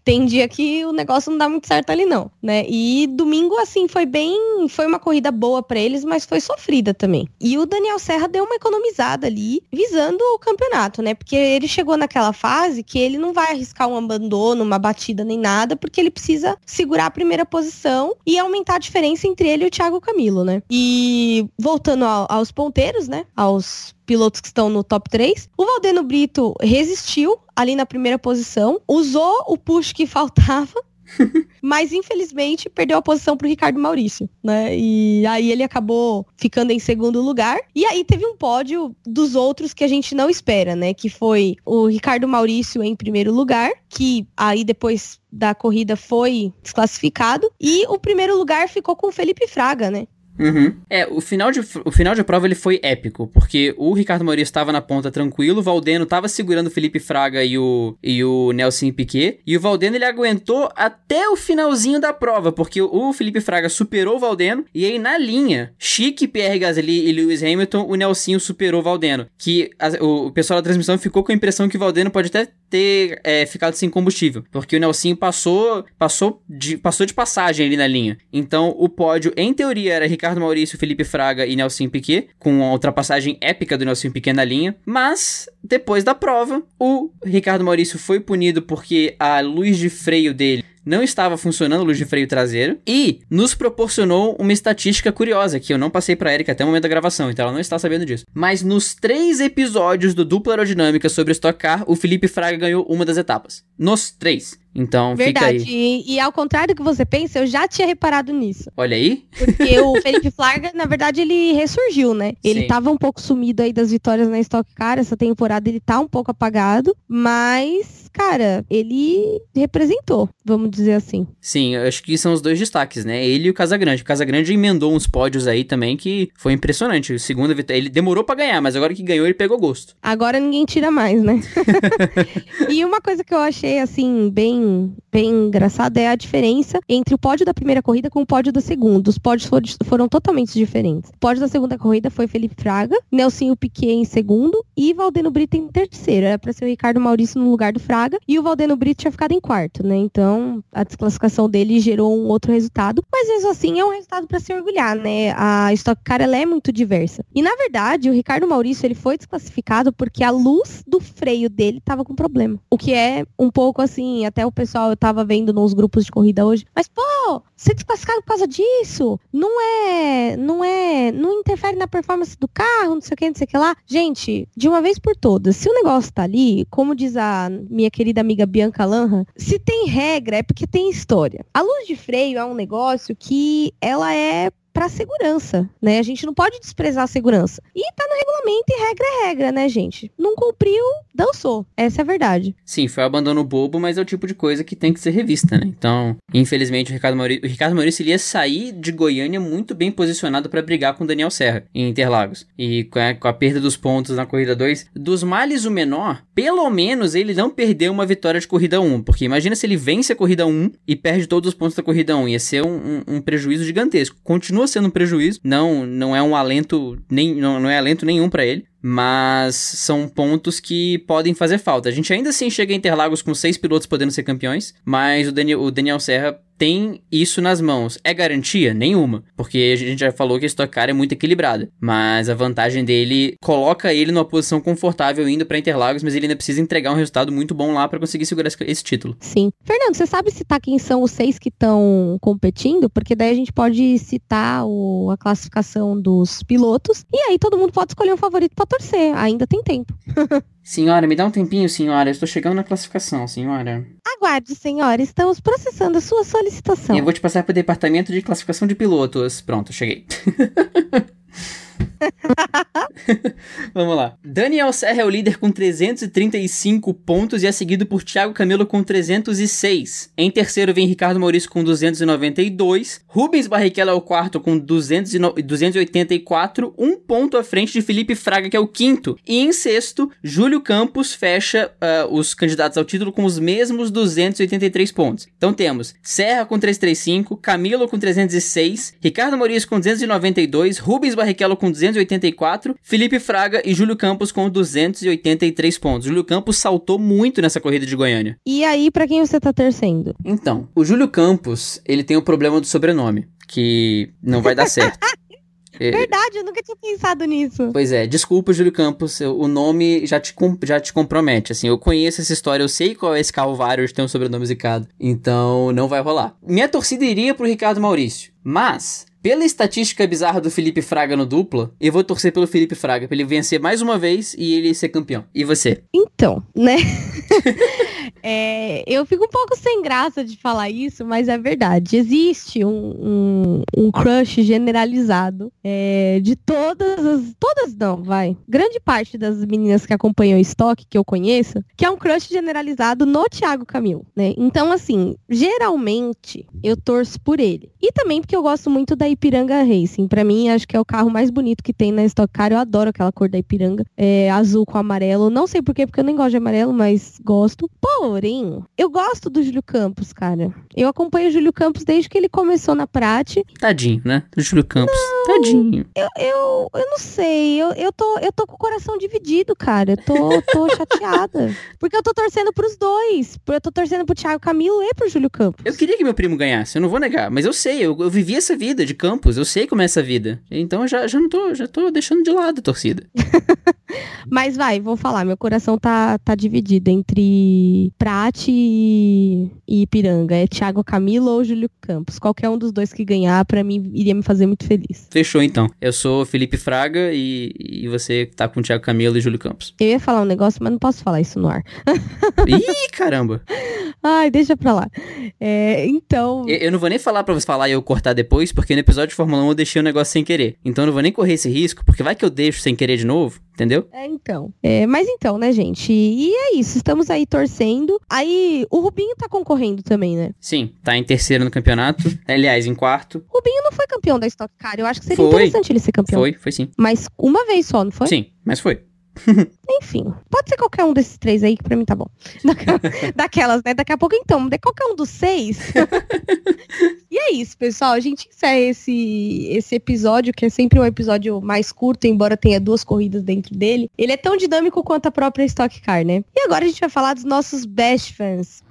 Tem dia que o negócio não dá muito certo ali não, né? E domingo assim foi bem, foi uma corrida boa para eles, mas foi sofrida também. E o Daniel Serra deu uma economizada ali, visando o campeonato, né? Porque ele chegou naquela fase que ele não vai arriscar um abandono, uma batida nem nada, porque ele precisa segurar a primeira posição e aumentar a diferença entre ele e o Thiago Camilo, né? E voltando ao, aos ponteiros, né? Aos pilotos que estão no top 3. O Valdeno Brito resistiu ali na primeira posição, usou o push que faltava. [laughs] mas infelizmente perdeu a posição para o Ricardo Maurício, né? E aí ele acabou ficando em segundo lugar. E aí teve um pódio dos outros que a gente não espera, né? Que foi o Ricardo Maurício em primeiro lugar, que aí depois da corrida foi desclassificado. E o primeiro lugar ficou com o Felipe Fraga, né? Uhum. É, o final, de, o final de prova ele foi épico, porque o Ricardo Maurício estava na ponta tranquilo, o Valdeno estava segurando o Felipe Fraga e o, e o Nelson Piquet, e o Valdeno ele aguentou até o finalzinho da prova, porque o Felipe Fraga superou o Valdeno, e aí na linha, Chique, Pierre Gasly e Lewis Hamilton, o Nelsinho superou o Valdeno, que a, o, o pessoal da transmissão ficou com a impressão que o Valdeno pode até ter é, ficado sem combustível, porque o Nelsinho passou, passou de, passou de passagem ali na linha. Então o pódio, em teoria, era Ricardo Maurício, Felipe Fraga e Nelson Piquet, com a ultrapassagem épica do Nelson Piquet na linha. Mas, depois da prova, o Ricardo Maurício foi punido porque a luz de freio dele não estava funcionando a luz de freio traseiro e nos proporcionou uma estatística curiosa que eu não passei para Erika até o momento da gravação, então ela não está sabendo disso. Mas nos três episódios do Dupla Aerodinâmica sobre Stock Car, o Felipe Fraga ganhou uma das etapas. Nos três. Então, Verdade. fica aí. E, e ao contrário do que você pensa, eu já tinha reparado nisso. Olha aí. Porque [laughs] o Felipe Fraga, na verdade, ele ressurgiu, né? Ele Sim. tava um pouco sumido aí das vitórias na Stock Car. Essa temporada ele tá um pouco apagado. Mas, cara, ele representou, vamos dizer assim. Sim, eu acho que são os dois destaques, né? Ele e o Casagrande. O Casagrande emendou uns pódios aí também que foi impressionante. O segundo vitória, ele demorou pra ganhar, mas agora que ganhou ele pegou gosto. Agora ninguém tira mais, né? [laughs] [laughs] e uma coisa que eu achei, assim, bem, bem engraçada é a diferença entre o pódio da primeira corrida com o pódio da segunda. Os pódios foram, foram totalmente diferentes. O pódio da segunda corrida foi Felipe Fraga, Nelsinho Piquet em segundo e Valdeno Brito em terceiro. Era pra ser o Ricardo Maurício no lugar do Fraga e o Valdeno Brito tinha ficado em quarto, né? Então a desclassificação dele gerou um outro resultado. Mas mesmo assim é um resultado pra se orgulhar, né? A Stock Car ela é muito diversa. E na verdade, o Ricardo Maurício ele foi desclassificado porque a luz do freio dele tava com problema. O que é um pouco assim, até o pessoal eu tava vendo nos grupos de corrida hoje. Mas, pô, ser desclassificado por causa disso? Não é. Não é. Não interfere na performance do carro, não sei o que, não sei o que lá. Gente, de uma vez por todas, se o negócio tá ali, como diz a minha querida amiga Bianca Lanha, se tem regra é porque tem história. A luz de freio é um negócio que ela é para segurança, né? A gente não pode desprezar a segurança. E tá no regulamento e regra é regra, né, gente? Não cumpriu, dançou. Essa é a verdade. Sim, foi um abandono bobo, mas é o tipo de coisa que tem que ser revista, né? Então, infelizmente, o Ricardo Maurício, o Ricardo Maurício ele ia sair de Goiânia muito bem posicionado para brigar com o Daniel Serra em Interlagos. E com a, a perda dos pontos na corrida 2, dos males o menor, pelo menos ele não perdeu uma vitória de corrida 1. Porque imagina se ele vence a corrida 1 e perde todos os pontos da corrida 1. Ia ser um, um, um prejuízo gigantesco. Continua sendo um prejuízo, não, não é um alento, nem, não, não é alento nenhum para ele mas são pontos que podem fazer falta. A gente ainda assim chega em Interlagos com seis pilotos podendo ser campeões, mas o Daniel, o Daniel Serra tem isso nas mãos. É garantia? Nenhuma, porque a gente já falou que a Stock Car é muito equilibrada, mas a vantagem dele coloca ele numa posição confortável indo para Interlagos, mas ele ainda precisa entregar um resultado muito bom lá para conseguir segurar esse, esse, título. Sim. Fernando, você sabe citar quem são os seis que estão competindo? Porque daí a gente pode citar o, a classificação dos pilotos e aí todo mundo pode escolher um favorito para torcer. Ainda tem tempo. [laughs] senhora, me dá um tempinho, senhora. Estou chegando na classificação, senhora. Aguarde, senhora. Estamos processando a sua solicitação. Eu vou te passar para o departamento de classificação de pilotos. Pronto, cheguei. [laughs] [laughs] Vamos lá. Daniel Serra é o líder com 335 pontos e é seguido por Thiago Camilo com 306. Em terceiro vem Ricardo Maurício com 292. Rubens Barrichello é o quarto com 200 284, um ponto à frente de Felipe Fraga, que é o quinto. E em sexto, Júlio Campos fecha uh, os candidatos ao título com os mesmos 283 pontos. Então temos Serra com 335, Camilo com 306, Ricardo Maurício com 292, Rubens Barrichello com 284, Felipe Fraga e Júlio Campos com 283 pontos. Júlio Campos saltou muito nessa corrida de Goiânia. E aí, para quem você tá torcendo? Então, o Júlio Campos, ele tem o problema do sobrenome, que não vai dar certo. [laughs] Verdade, eu nunca tinha pensado nisso. Pois é, desculpa, Júlio Campos, o nome já te, já te compromete, assim, eu conheço essa história, eu sei qual é esse calvário de ter um sobrenome zicado, então não vai rolar. Minha torcida iria pro Ricardo Maurício, mas pela estatística bizarra do Felipe Fraga no dupla, eu vou torcer pelo Felipe Fraga, pra ele vencer mais uma vez e ele ser campeão. E você? Então, né? [laughs] É, eu fico um pouco sem graça de falar isso, mas é verdade. Existe um, um, um crush generalizado é, de todas as. Todas não, vai. Grande parte das meninas que acompanham o estoque, que eu conheço, que é um crush generalizado no Thiago Camil, né? Então, assim, geralmente eu torço por ele. E também porque eu gosto muito da Ipiranga Racing. Para mim, acho que é o carro mais bonito que tem na Stock Car. Eu adoro aquela cor da Ipiranga. É, azul com amarelo. Não sei porquê, porque eu nem gosto de amarelo, mas gosto. Eu gosto do Júlio Campos, cara. Eu acompanho o Júlio Campos desde que ele começou na Prate. Tadinho, né? Do Júlio Campos. Não, Tadinho. Eu, eu, eu não sei. Eu, eu, tô, eu tô com o coração dividido, cara. Eu tô, tô [laughs] chateada. Porque eu tô torcendo pros dois. Eu tô torcendo pro Thiago Camilo e pro Júlio Campos. Eu queria que meu primo ganhasse, eu não vou negar. Mas eu sei, eu, eu vivi essa vida de Campos. Eu sei como é essa vida. Então eu já, já não tô, já tô deixando de lado a torcida. [laughs] Mas vai, vou falar, meu coração tá, tá dividido entre Prate e, e Ipiranga. É Thiago Camilo ou Júlio Campos. Qualquer um dos dois que ganhar, para mim, iria me fazer muito feliz. Fechou, então. Eu sou Felipe Fraga e, e você tá com Thiago Camilo e Júlio Campos. Eu ia falar um negócio, mas não posso falar isso no ar. [laughs] Ih, caramba! Ai, deixa pra lá. É, então. Eu, eu, não vou nem falar pra você falar e eu cortar depois, porque no episódio de Fórmula 1 eu deixei o um negócio sem querer. Então eu não vou nem correr esse risco, porque vai que eu deixo sem querer de novo, entendeu? É, então. É, mas então, né, gente? E é isso, estamos aí torcendo. Aí, o Rubinho tá concorrendo também, né? Sim, tá em terceiro no campeonato. Aliás, em quarto. Rubinho não foi campeão da Stock Car. Eu acho que seria foi. interessante ele ser campeão. Foi, foi sim. Mas uma vez só, não foi? Sim, mas foi. [laughs] Enfim, pode ser qualquer um desses três aí, que pra mim tá bom. [laughs] [laughs] Daquelas, né? Daqui a pouco, então, de qualquer um dos seis. e é isso, pessoal. A gente encerra esse, esse episódio, que é sempre um episódio mais curto, embora tenha duas corridas dentro dele. Ele é tão dinâmico quanto a própria Stock Car, né? E agora a gente vai falar dos nossos best fans.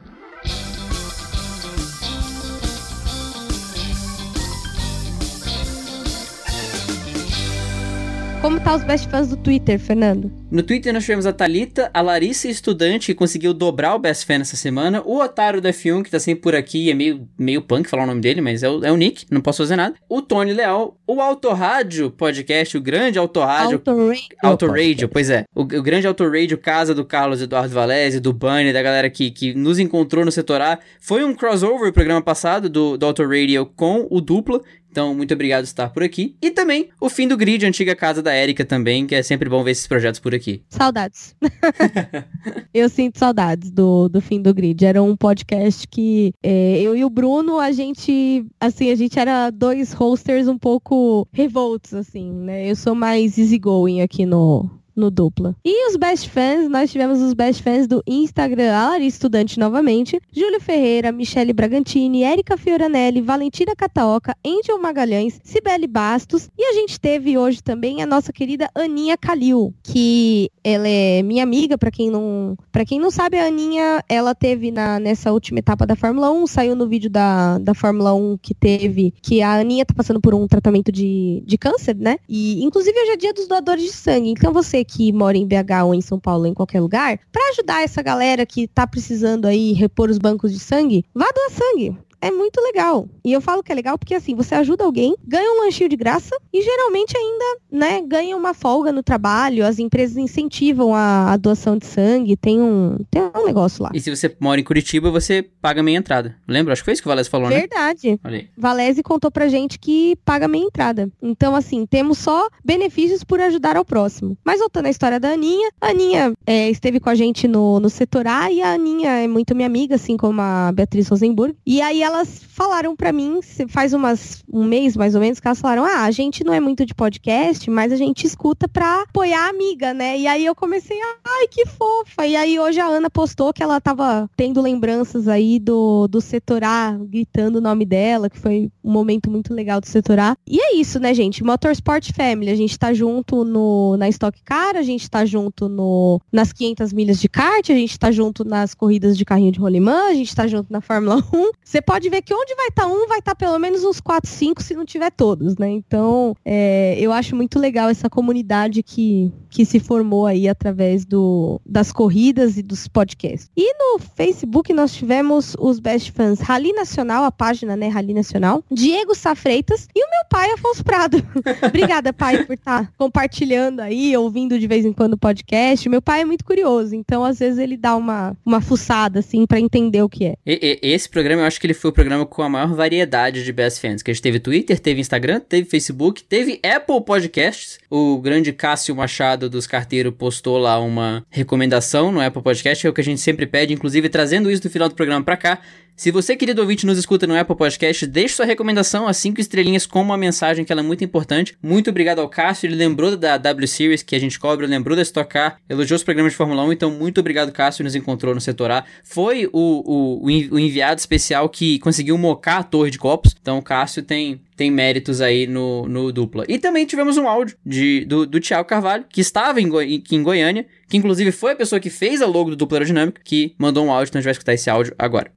Como tá os best fans do Twitter, Fernando? No Twitter nós tivemos a Talita, a Larissa estudante que conseguiu dobrar o best fan essa semana, o Otário da F1 que tá sempre por aqui, é meio meio punk falar o nome dele, mas é o, é o Nick, não posso fazer nada. O Tony Leal, o Autorádio podcast, o grande Autorádio, Autoradio, Autoradio, pois é. O, o grande Autoradio, casa do Carlos Eduardo Valese, do Bunny, da galera que, que nos encontrou no setor A. Foi um crossover o programa passado do, do Autoradio com o Dupla, então, muito obrigado por estar por aqui. E também o fim do grid, a antiga casa da Érica também, que é sempre bom ver esses projetos por aqui. Saudades. [laughs] [laughs] eu sinto saudades do, do fim do grid. Era um podcast que é, eu e o Bruno, a gente, assim, a gente era dois hosters um pouco revoltos, assim, né? Eu sou mais easygoing aqui no, no dupla. E os best fans, nós tivemos os best fans do Instagram, a Larissa Estudante novamente, Júlio Ferreira, Michele Bragantini, Érica Fioranelli, Valentina Cataoca, Angel Magalhães, Cibele Bastos e a gente teve hoje também a nossa querida Aninha Calil, que ela é minha amiga, para quem não, para quem não sabe, a Aninha, ela teve na nessa última etapa da Fórmula 1, saiu no vídeo da, da Fórmula 1 que teve, que a Aninha tá passando por um tratamento de, de câncer, né? E inclusive hoje é dia dos doadores de sangue. Então você que mora em BH ou em São Paulo em qualquer lugar, para ajudar essa galera que tá precisando aí repor os bancos de sangue, vá doar sangue é muito legal. E eu falo que é legal porque assim, você ajuda alguém, ganha um lanchinho de graça e geralmente ainda, né, ganha uma folga no trabalho, as empresas incentivam a, a doação de sangue, tem um, tem um negócio lá. E se você mora em Curitiba, você paga meia entrada. Lembra? Acho que foi isso que o Valese falou, Verdade. né? Verdade. Valese contou pra gente que paga meia entrada. Então, assim, temos só benefícios por ajudar ao próximo. Mas voltando à história da Aninha, a Aninha é, esteve com a gente no, no setor A e a Aninha é muito minha amiga, assim como a Beatriz Rosenburg. E aí ela elas falaram para mim, faz umas, um mês mais ou menos, que elas falaram: ah, a gente não é muito de podcast, mas a gente escuta pra apoiar a amiga, né? E aí eu comecei, ai, que fofa. E aí hoje a Ana postou que ela tava tendo lembranças aí do, do setor A, gritando o nome dela, que foi um momento muito legal do setor A. E é isso, né, gente? Motorsport Family, a gente tá junto no, na Stock Car, a gente tá junto no, nas 500 milhas de kart, a gente tá junto nas corridas de carrinho de rolimã, a gente tá junto na Fórmula 1. Você pode pode ver que onde vai estar tá um, vai estar tá pelo menos uns 4, 5, se não tiver todos, né? Então, é, eu acho muito legal essa comunidade que, que se formou aí através do, das corridas e dos podcasts. E no Facebook nós tivemos os Best Fans Rally Nacional, a página, né, Rally Nacional, Diego Safreitas e o meu pai, Afonso Prado. [laughs] Obrigada, pai, por estar tá compartilhando aí, ouvindo de vez em quando o podcast. Meu pai é muito curioso, então às vezes ele dá uma, uma fuçada, assim, para entender o que é. E, e, esse programa, eu acho que ele foi o programa com a maior variedade de Best Fans, que a gente teve Twitter, teve Instagram, teve Facebook, teve Apple Podcasts. O grande Cássio Machado dos Carteiros postou lá uma recomendação no Apple Podcast, é o que a gente sempre pede, inclusive trazendo isso do final do programa para cá. Se você, querido ouvinte, nos escuta no Apple Podcast, deixe sua recomendação, as cinco estrelinhas com uma mensagem que ela é muito importante. Muito obrigado ao Cássio, ele lembrou da W Series que a gente cobra, lembrou da Stock Car, elogiou os programas de Fórmula 1, então muito obrigado, Cássio, nos encontrou no setor A. Foi o, o, o enviado especial que conseguiu mocar a torre de copos, então o Cássio tem tem méritos aí no, no dupla. E também tivemos um áudio de, do, do Thiago Carvalho, que estava em, Goi em Goiânia, que inclusive foi a pessoa que fez a logo do dupla aerodinâmica, que mandou um áudio, então a gente vai escutar esse áudio agora.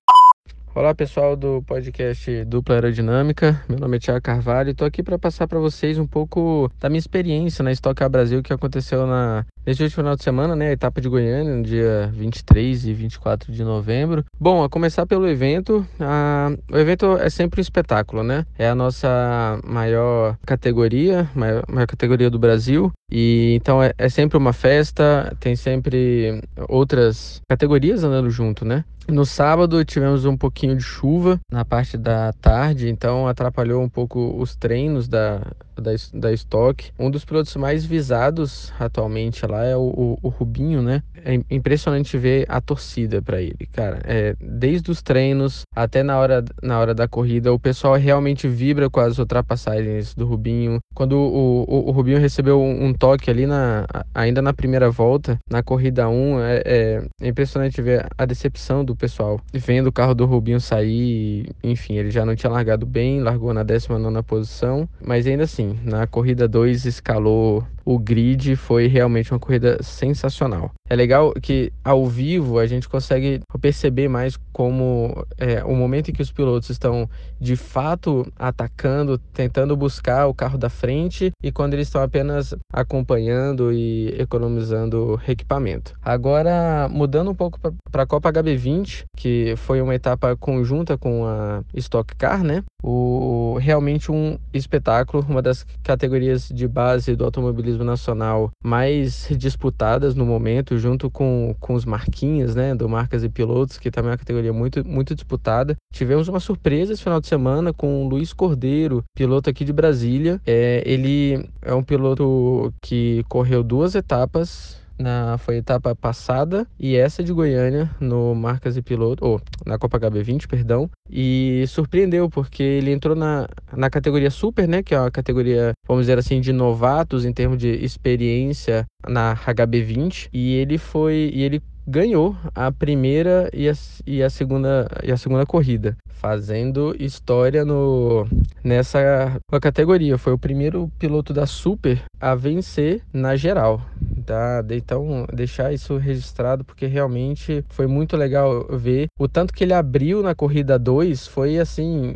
Olá pessoal do podcast Dupla Aerodinâmica, meu nome é Tiago Carvalho e estou aqui para passar para vocês um pouco da minha experiência na Stock Car Brasil que aconteceu na, neste último final de semana, né, a etapa de Goiânia, no dia 23 e 24 de novembro. Bom, a começar pelo evento, a, o evento é sempre um espetáculo, né, é a nossa maior categoria, maior, maior categoria do Brasil e então é, é sempre uma festa, tem sempre outras categorias andando junto, né. No sábado tivemos um pouquinho de chuva na parte da tarde, então atrapalhou um pouco os treinos da, da, da Stock. Um dos pilotos mais visados atualmente lá é o, o, o Rubinho, né? É impressionante ver a torcida para ele, cara. É, desde os treinos até na hora, na hora da corrida, o pessoal realmente vibra com as ultrapassagens do Rubinho. Quando o, o, o Rubinho recebeu um, um, toque ali na, ainda na primeira volta, na corrida 1, é, é, é impressionante ver a decepção do pessoal vendo o carro do Rubinho sair. Enfim, ele já não tinha largado bem, largou na 19 posição, mas ainda assim na corrida 2 escalou o grid, foi realmente uma corrida sensacional. É legal que ao vivo a gente consegue perceber mais como é, o momento em que os pilotos estão de fato atacando, tentando buscar o carro da frente e quando eles estão apenas acompanhando e economizando equipamento. Agora, mudando um pouco para a Copa HB20, que foi uma etapa conjunta com a Stock Car, né? O, realmente um espetáculo, uma das categorias de base do automobilismo nacional mais disputadas no momento, junto com, com os Marquinhos, né, do Marcas e Pilotos, que também é uma categoria muito, muito disputada. Tivemos uma surpresa esse final de semana com o Luiz Cordeiro, piloto aqui de Brasília. É, ele é um piloto que correu duas etapas na foi a etapa passada e essa de Goiânia no Marcas e Piloto, ou na Copa HB20, perdão, e surpreendeu porque ele entrou na, na categoria Super, né, que é uma categoria, vamos dizer assim, de novatos em termos de experiência na HB20, e ele foi e ele ganhou a primeira e a, e a, segunda, e a segunda corrida, fazendo história no, nessa categoria. Foi o primeiro piloto da Super a vencer na geral. Tá? Então, deixar isso registrado, porque realmente foi muito legal ver o tanto que ele abriu na corrida 2 foi assim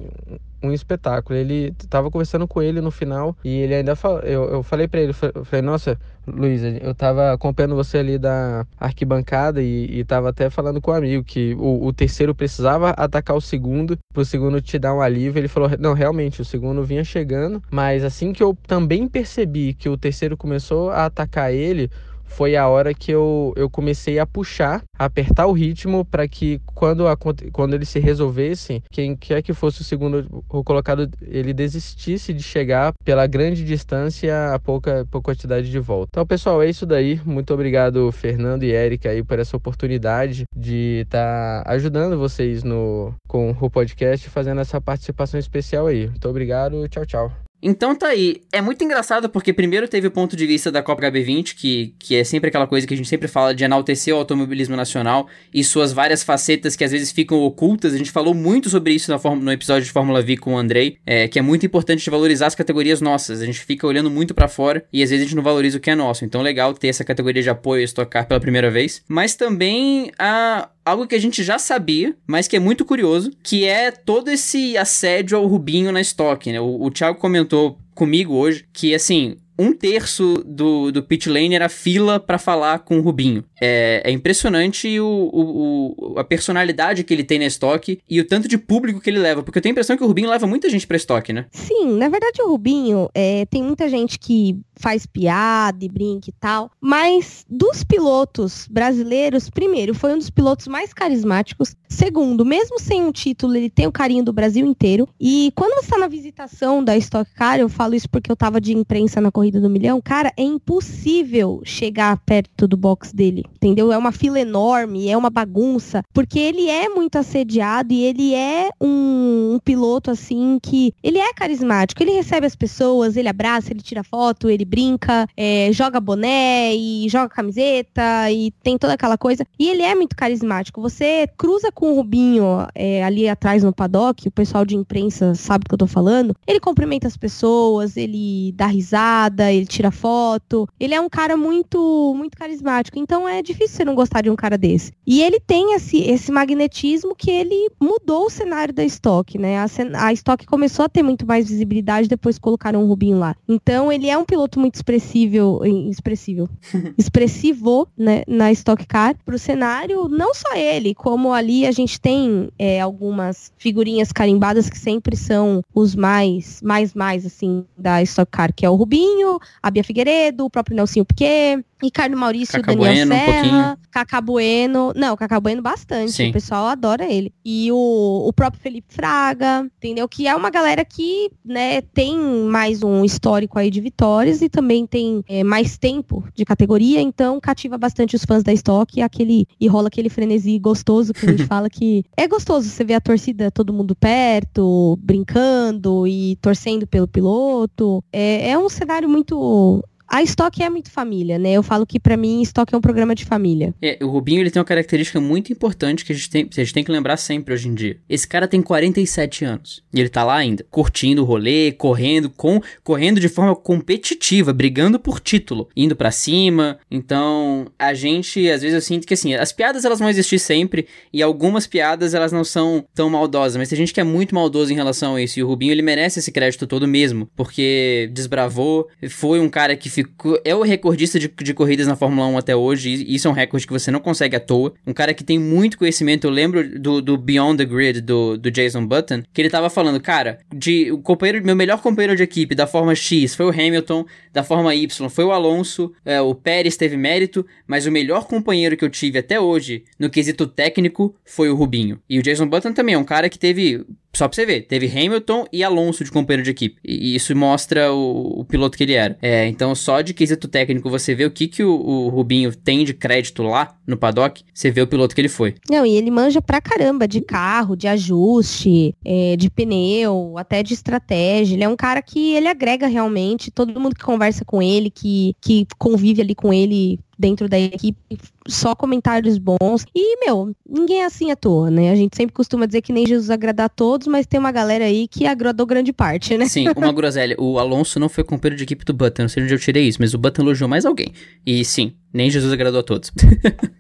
um espetáculo. Ele tava conversando com ele no final e ele ainda falou, eu, eu falei para ele, eu falei, nossa, Luiz, eu tava acompanhando você ali da arquibancada e, e tava até falando com o um amigo que o, o, terceiro precisava atacar o segundo, pro segundo te dar um alívio. Ele falou, não, realmente, o segundo vinha chegando, mas assim que eu também percebi que o terceiro começou a atacar ele, foi a hora que eu, eu comecei a puxar, a apertar o ritmo para que quando, a, quando eles se resolvessem, quem quer que fosse o segundo o colocado, ele desistisse de chegar pela grande distância a pouca, pouca quantidade de volta. Então, pessoal, é isso daí. Muito obrigado, Fernando e Érica, aí, por essa oportunidade de estar tá ajudando vocês no, com o podcast, fazendo essa participação especial aí. Muito obrigado. Tchau, tchau. Então tá aí. É muito engraçado porque primeiro teve o ponto de vista da Copa HB20, que, que é sempre aquela coisa que a gente sempre fala de enaltecer o automobilismo nacional e suas várias facetas que às vezes ficam ocultas. A gente falou muito sobre isso no episódio de Fórmula V com o Andrei, é, que é muito importante valorizar as categorias nossas. A gente fica olhando muito para fora e às vezes a gente não valoriza o que é nosso. Então legal ter essa categoria de apoio Stock Car pela primeira vez. Mas também a algo que a gente já sabia, mas que é muito curioso, que é todo esse assédio ao Rubinho na estoque, né? O, o Thiago comentou comigo hoje que, assim, um terço do, do pit lane era fila para falar com o Rubinho. É, é impressionante o, o, o, a personalidade que ele tem na estoque e o tanto de público que ele leva. Porque eu tenho a impressão que o Rubinho leva muita gente pra estoque, né? Sim, na verdade o Rubinho é, tem muita gente que faz piada e brinca e tal. Mas dos pilotos brasileiros, primeiro, foi um dos pilotos mais carismáticos. Segundo, mesmo sem um título, ele tem o carinho do Brasil inteiro. E quando você está na visitação da Stock Car, eu falo isso porque eu tava de imprensa na corrida do milhão, cara, é impossível chegar perto do box dele, entendeu? É uma fila enorme, é uma bagunça, porque ele é muito assediado e ele é um, um piloto assim que ele é carismático, ele recebe as pessoas, ele abraça, ele tira foto, ele brinca, é, joga boné e joga camiseta e tem toda aquela coisa. E ele é muito carismático. Você cruza com o Rubinho é, ali atrás no paddock, o pessoal de imprensa sabe do que eu tô falando. Ele cumprimenta as pessoas, ele dá risada, ele tira foto. Ele é um cara muito, muito carismático. Então é difícil você não gostar de um cara desse. E ele tem esse, esse magnetismo que ele mudou o cenário da Stock, né? A, a Stock começou a ter muito mais visibilidade depois colocaram o Rubinho lá. Então ele é um piloto muito expressivo, expressivo, [laughs] expressivo, né, na Stock Car pro cenário, não só ele, como ali a gente tem é, algumas figurinhas carimbadas que sempre são os mais, mais, mais, assim, da Stock Car, que é o Rubinho, a Bia Figueiredo, o próprio Nelsinho Piquet, Ricardo Maurício, Cacá Daniel bueno, Serra, um Cacá Bueno. Não, Cacá Bueno bastante. Sim. O pessoal adora ele. E o, o próprio Felipe Fraga, entendeu? Que é uma galera que, né, tem mais um histórico aí de vitórias e também tem é, mais tempo de categoria, então cativa bastante os fãs da Stock e aquele e rola aquele frenesi gostoso que a gente [laughs] fala que é gostoso você ver a torcida todo mundo perto, brincando e torcendo pelo piloto. É, é um cenário muito a Stock é muito família, né? Eu falo que para mim Stock é um programa de família. É, o Rubinho ele tem uma característica muito importante que a gente, tem, a gente tem que lembrar sempre hoje em dia. Esse cara tem 47 anos e ele tá lá ainda, curtindo o rolê, correndo com correndo de forma competitiva, brigando por título, indo para cima. Então, a gente às vezes eu sinto que assim, as piadas elas vão existir sempre e algumas piadas elas não são tão maldosas, mas tem gente que é muito maldoso em relação a isso e o Rubinho ele merece esse crédito todo mesmo, porque desbravou, foi um cara que ficou. É o recordista de, de corridas na Fórmula 1 até hoje. E isso é um recorde que você não consegue à toa. Um cara que tem muito conhecimento. Eu lembro do, do Beyond the Grid do, do Jason Button, que ele tava falando, cara, de o companheiro, meu melhor companheiro de equipe da forma X foi o Hamilton, da forma Y foi o Alonso, é, o Pérez teve mérito, mas o melhor companheiro que eu tive até hoje no quesito técnico foi o Rubinho. E o Jason Button também é um cara que teve só pra você ver, teve Hamilton e Alonso de companheiro de equipe. E isso mostra o, o piloto que ele era. É, então, só de quesito técnico, você vê o que, que o, o, Rubinho tem de crédito lá no paddock, você vê o piloto que ele foi. Não, e ele manja pra caramba de carro, de ajuste, é, de pneu, até de estratégia. Ele é um cara que ele agrega realmente. Todo mundo que conversa com ele, que, que convive ali com ele, dentro da equipe, só comentários bons. E, meu, ninguém é assim à toa, né? A gente sempre costuma dizer que nem Jesus agrada a todos, mas tem uma galera aí que agradou grande parte, né? Sim, uma [laughs] groselha. O Alonso não foi companheiro de equipe do Button, não sei onde eu tirei isso, mas o Button elogiou mais alguém. E sim, nem Jesus agradou a todos.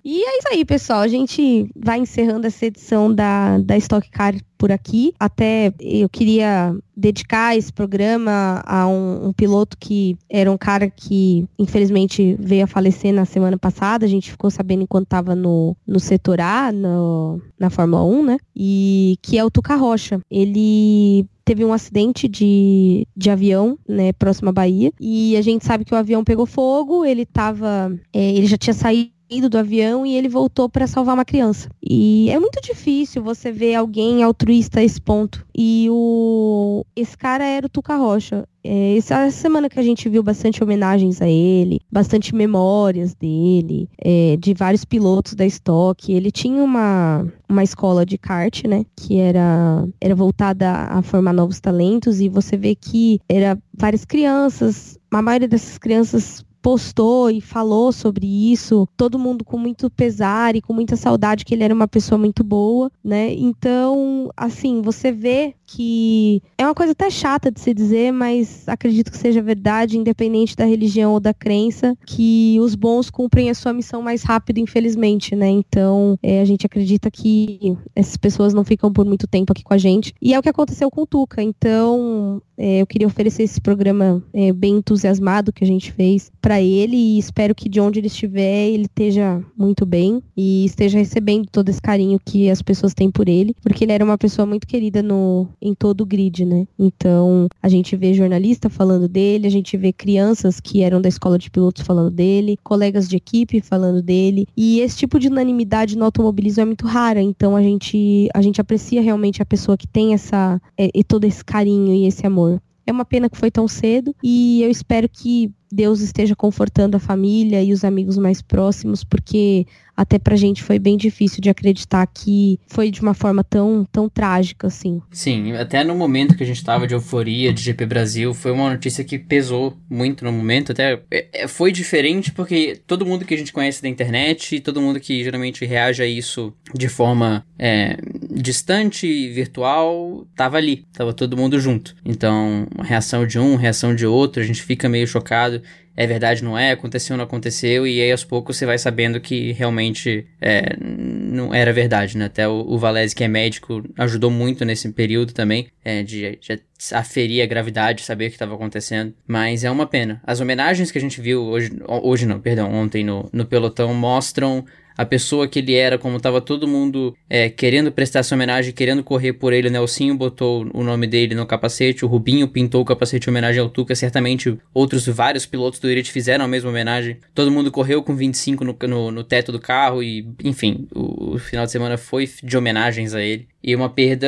e é isso aí, pessoal. A gente vai encerrando essa edição da, da Stock Car por aqui. Até eu queria dedicar esse programa a um, um, piloto que era um cara que infelizmente veio a falecer na semana passada. A gente ficou sabendo enquanto estava no, no setor A, no, na Fórmula 1, né? E que é o Tuca Rocha. Ele teve um acidente de, de avião, né, próximo à Bahia. E a gente sabe que o avião pegou fogo, ele tava. É, ele já tinha saído do avião e ele voltou para salvar uma criança. E é muito difícil você ver alguém altruísta a esse ponto. E o esse cara era o Tuca Rocha. É, essa semana que a gente viu bastante homenagens a ele, bastante memórias dele, é, de vários pilotos da Stock. Ele tinha uma, uma escola de kart, né? Que era, era voltada a formar novos talentos. E você vê que era várias crianças, a maioria dessas crianças postou e falou sobre isso, todo mundo com muito pesar e com muita saudade que ele era uma pessoa muito boa, né? Então, assim, você vê que é uma coisa até chata de se dizer, mas acredito que seja verdade, independente da religião ou da crença, que os bons cumprem a sua missão mais rápido, infelizmente, né? Então, é, a gente acredita que essas pessoas não ficam por muito tempo aqui com a gente. E é o que aconteceu com o Tuca. Então, eu queria oferecer esse programa é, bem entusiasmado que a gente fez para ele e espero que de onde ele estiver ele esteja muito bem e esteja recebendo todo esse carinho que as pessoas têm por ele, porque ele era uma pessoa muito querida no, em todo o grid, né? Então, a gente vê jornalista falando dele, a gente vê crianças que eram da escola de pilotos falando dele, colegas de equipe falando dele, e esse tipo de unanimidade no automobilismo é muito rara, então a gente, a gente aprecia realmente a pessoa que tem essa, é, e todo esse carinho e esse amor. É uma pena que foi tão cedo e eu espero que Deus esteja confortando a família e os amigos mais próximos, porque até pra gente foi bem difícil de acreditar que foi de uma forma tão, tão trágica, assim. Sim, até no momento que a gente tava de euforia de GP Brasil, foi uma notícia que pesou muito no momento, até é, é, foi diferente porque todo mundo que a gente conhece da internet, todo mundo que geralmente reage a isso de forma é, distante, virtual, tava ali, tava todo mundo junto. Então, reação de um, reação de outro, a gente fica meio chocado é verdade, não é, aconteceu, não aconteceu, e aí aos poucos você vai sabendo que realmente é, não era verdade, né? Até o, o Valese, que é médico, ajudou muito nesse período também, é, de, de aferir a gravidade, saber o que estava acontecendo, mas é uma pena. As homenagens que a gente viu hoje, hoje não, perdão, ontem no, no pelotão mostram a pessoa que ele era, como tava todo mundo é, querendo prestar essa homenagem, querendo correr por ele, o Nelsinho botou o nome dele no capacete, o Rubinho pintou o capacete em homenagem ao Tuca, certamente outros vários pilotos do Irit fizeram a mesma homenagem. Todo mundo correu com 25 no, no, no teto do carro e, enfim, o, o final de semana foi de homenagens a ele e uma perda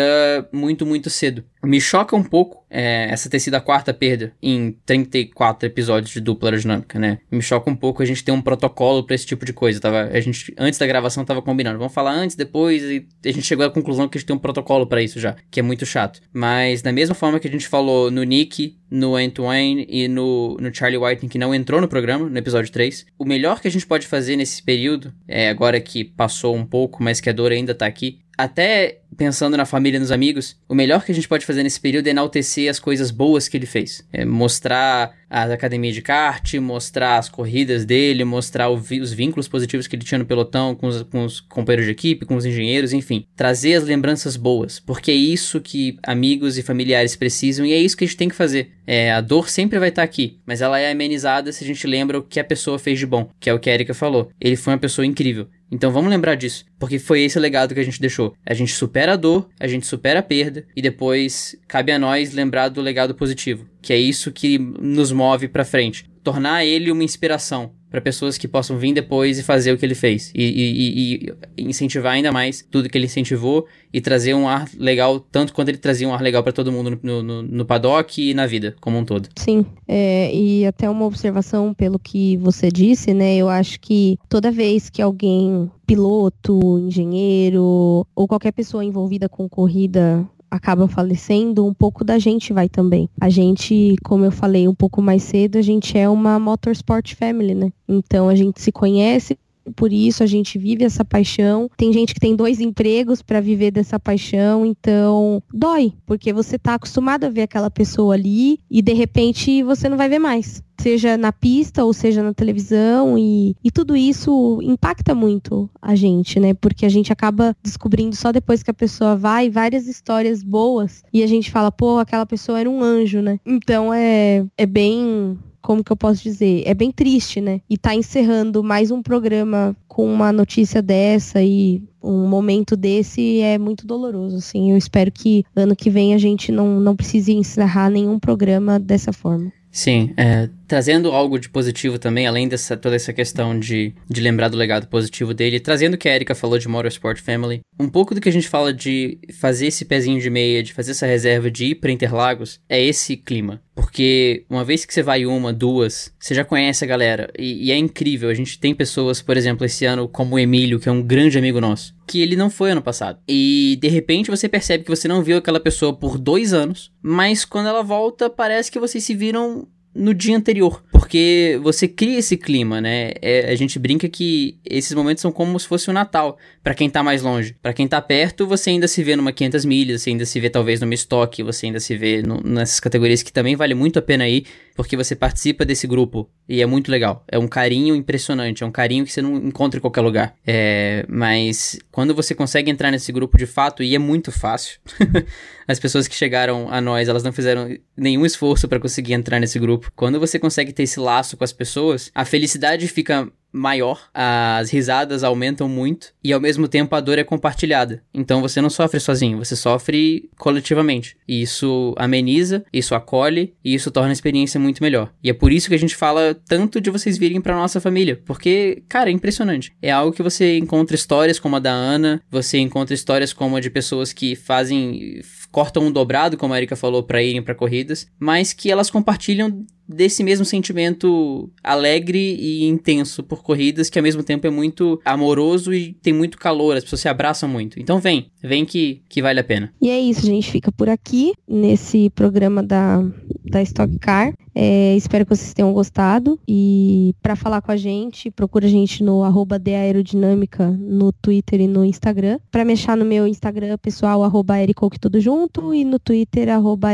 muito, muito cedo. Me choca um pouco é, essa ter sido a quarta perda em 34 episódios de dupla aerodinâmica, né? Me choca um pouco a gente ter um protocolo para esse tipo de coisa. Tava, a gente, antes da gravação, tava combinando. Vamos falar antes, depois, e a gente chegou à conclusão que a gente tem um protocolo para isso já, que é muito chato. Mas da mesma forma que a gente falou no Nick, no Antoine e no, no Charlie Whiting, que não entrou no programa, no episódio 3, o melhor que a gente pode fazer nesse período, é agora que passou um pouco, mas que a dor ainda tá aqui, até pensando na família e nos amigos, o melhor que a gente pode fazer nesse período é enaltecer as coisas boas que ele fez. É mostrar a academia de kart, mostrar as corridas dele, mostrar os vínculos positivos que ele tinha no pelotão com os, com os companheiros de equipe, com os engenheiros, enfim. Trazer as lembranças boas, porque é isso que amigos e familiares precisam e é isso que a gente tem que fazer. É, a dor sempre vai estar aqui, mas ela é amenizada se a gente lembra o que a pessoa fez de bom, que é o que a Erika falou. Ele foi uma pessoa incrível. Então vamos lembrar disso, porque foi esse legado que a gente deixou. A gente supera a dor, a gente supera a perda e depois cabe a nós lembrar do legado positivo, que é isso que nos move para frente, tornar ele uma inspiração para pessoas que possam vir depois e fazer o que ele fez. E, e, e, incentivar ainda mais tudo que ele incentivou e trazer um ar legal, tanto quanto ele trazia um ar legal para todo mundo no, no, no, paddock e na vida como um todo. Sim, é, e até uma observação pelo que você disse, né? Eu acho que toda vez que alguém, piloto, engenheiro ou qualquer pessoa envolvida com corrida acaba falecendo, um pouco da gente vai também. A gente, como eu falei um pouco mais cedo, a gente é uma motorsport family, né? Então a gente se conhece, por isso a gente vive essa paixão. Tem gente que tem dois empregos para viver dessa paixão, então dói, porque você tá acostumado a ver aquela pessoa ali e de repente você não vai ver mais seja na pista ou seja na televisão e, e tudo isso impacta muito a gente, né? Porque a gente acaba descobrindo só depois que a pessoa vai várias histórias boas e a gente fala, pô, aquela pessoa era um anjo, né? Então é, é bem como que eu posso dizer? É bem triste, né? E tá encerrando mais um programa com uma notícia dessa e um momento desse é muito doloroso, assim. Eu espero que ano que vem a gente não, não precise encerrar nenhum programa dessa forma. Sim, é, trazendo algo de positivo também, além dessa toda essa questão de, de lembrar do legado positivo dele, trazendo o que a Erika falou de Motorsport Family, um pouco do que a gente fala de fazer esse pezinho de meia, de fazer essa reserva de ir para Interlagos, é esse clima. Porque uma vez que você vai uma, duas, você já conhece a galera. E, e é incrível. A gente tem pessoas, por exemplo, esse ano, como o Emílio, que é um grande amigo nosso, que ele não foi ano passado. E de repente você percebe que você não viu aquela pessoa por dois anos, mas quando ela volta, parece que vocês se viram no dia anterior, porque você cria esse clima, né? É, a gente brinca que esses momentos são como se fosse o Natal, para quem tá mais longe. para quem tá perto, você ainda se vê numa 500 milhas, você ainda se vê talvez numa estoque, você ainda se vê no, nessas categorias que também vale muito a pena ir, porque você participa desse grupo e é muito legal. É um carinho impressionante, é um carinho que você não encontra em qualquer lugar. É, mas quando você consegue entrar nesse grupo de fato, e é muito fácil. [laughs] As pessoas que chegaram a nós, elas não fizeram nenhum esforço para conseguir entrar nesse grupo. Quando você consegue ter esse laço com as pessoas, a felicidade fica maior, as risadas aumentam muito e ao mesmo tempo a dor é compartilhada. Então você não sofre sozinho, você sofre coletivamente. E isso ameniza, isso acolhe e isso torna a experiência muito melhor. E é por isso que a gente fala tanto de vocês virem para nossa família, porque, cara, é impressionante. É algo que você encontra histórias como a da Ana, você encontra histórias como a de pessoas que fazem cortam um dobrado, como a Erika falou, para irem para corridas, mas que elas compartilham desse mesmo sentimento alegre e intenso por corridas, que ao mesmo tempo é muito amoroso e tem muito calor, as pessoas se abraçam muito. Então vem, vem que, que vale a pena. E é isso, gente. Fica por aqui nesse programa da, da Stock Car. É, espero que vocês tenham gostado. E para falar com a gente, procura a gente no arroba Aerodinâmica no Twitter e no Instagram. Para me achar no meu Instagram pessoal, arroba tudo junto. E no Twitter, arroba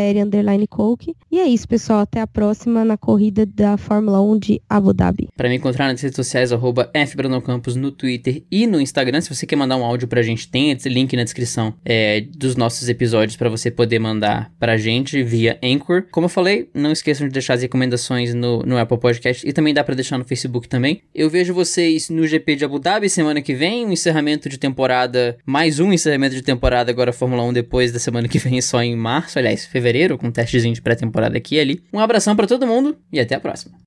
Coke. E é isso, pessoal. Até a próxima na corrida da Fórmula 1 de Abu Dhabi. Para me encontrar nas redes sociais, arroba Campos no Twitter e no Instagram. Se você quer mandar um áudio pra gente, tem esse link na descrição é, dos nossos episódios para você poder mandar pra gente via Anchor. Como eu falei, não esqueçam de deixar deixar as recomendações no, no Apple Podcast e também dá para deixar no Facebook também. Eu vejo vocês no GP de Abu Dhabi semana que vem, um encerramento de temporada, mais um encerramento de temporada agora Fórmula 1 depois da semana que vem [laughs] só em março, aliás, fevereiro, com um testezinho de pré-temporada aqui e ali. Um abração para todo mundo e até a próxima.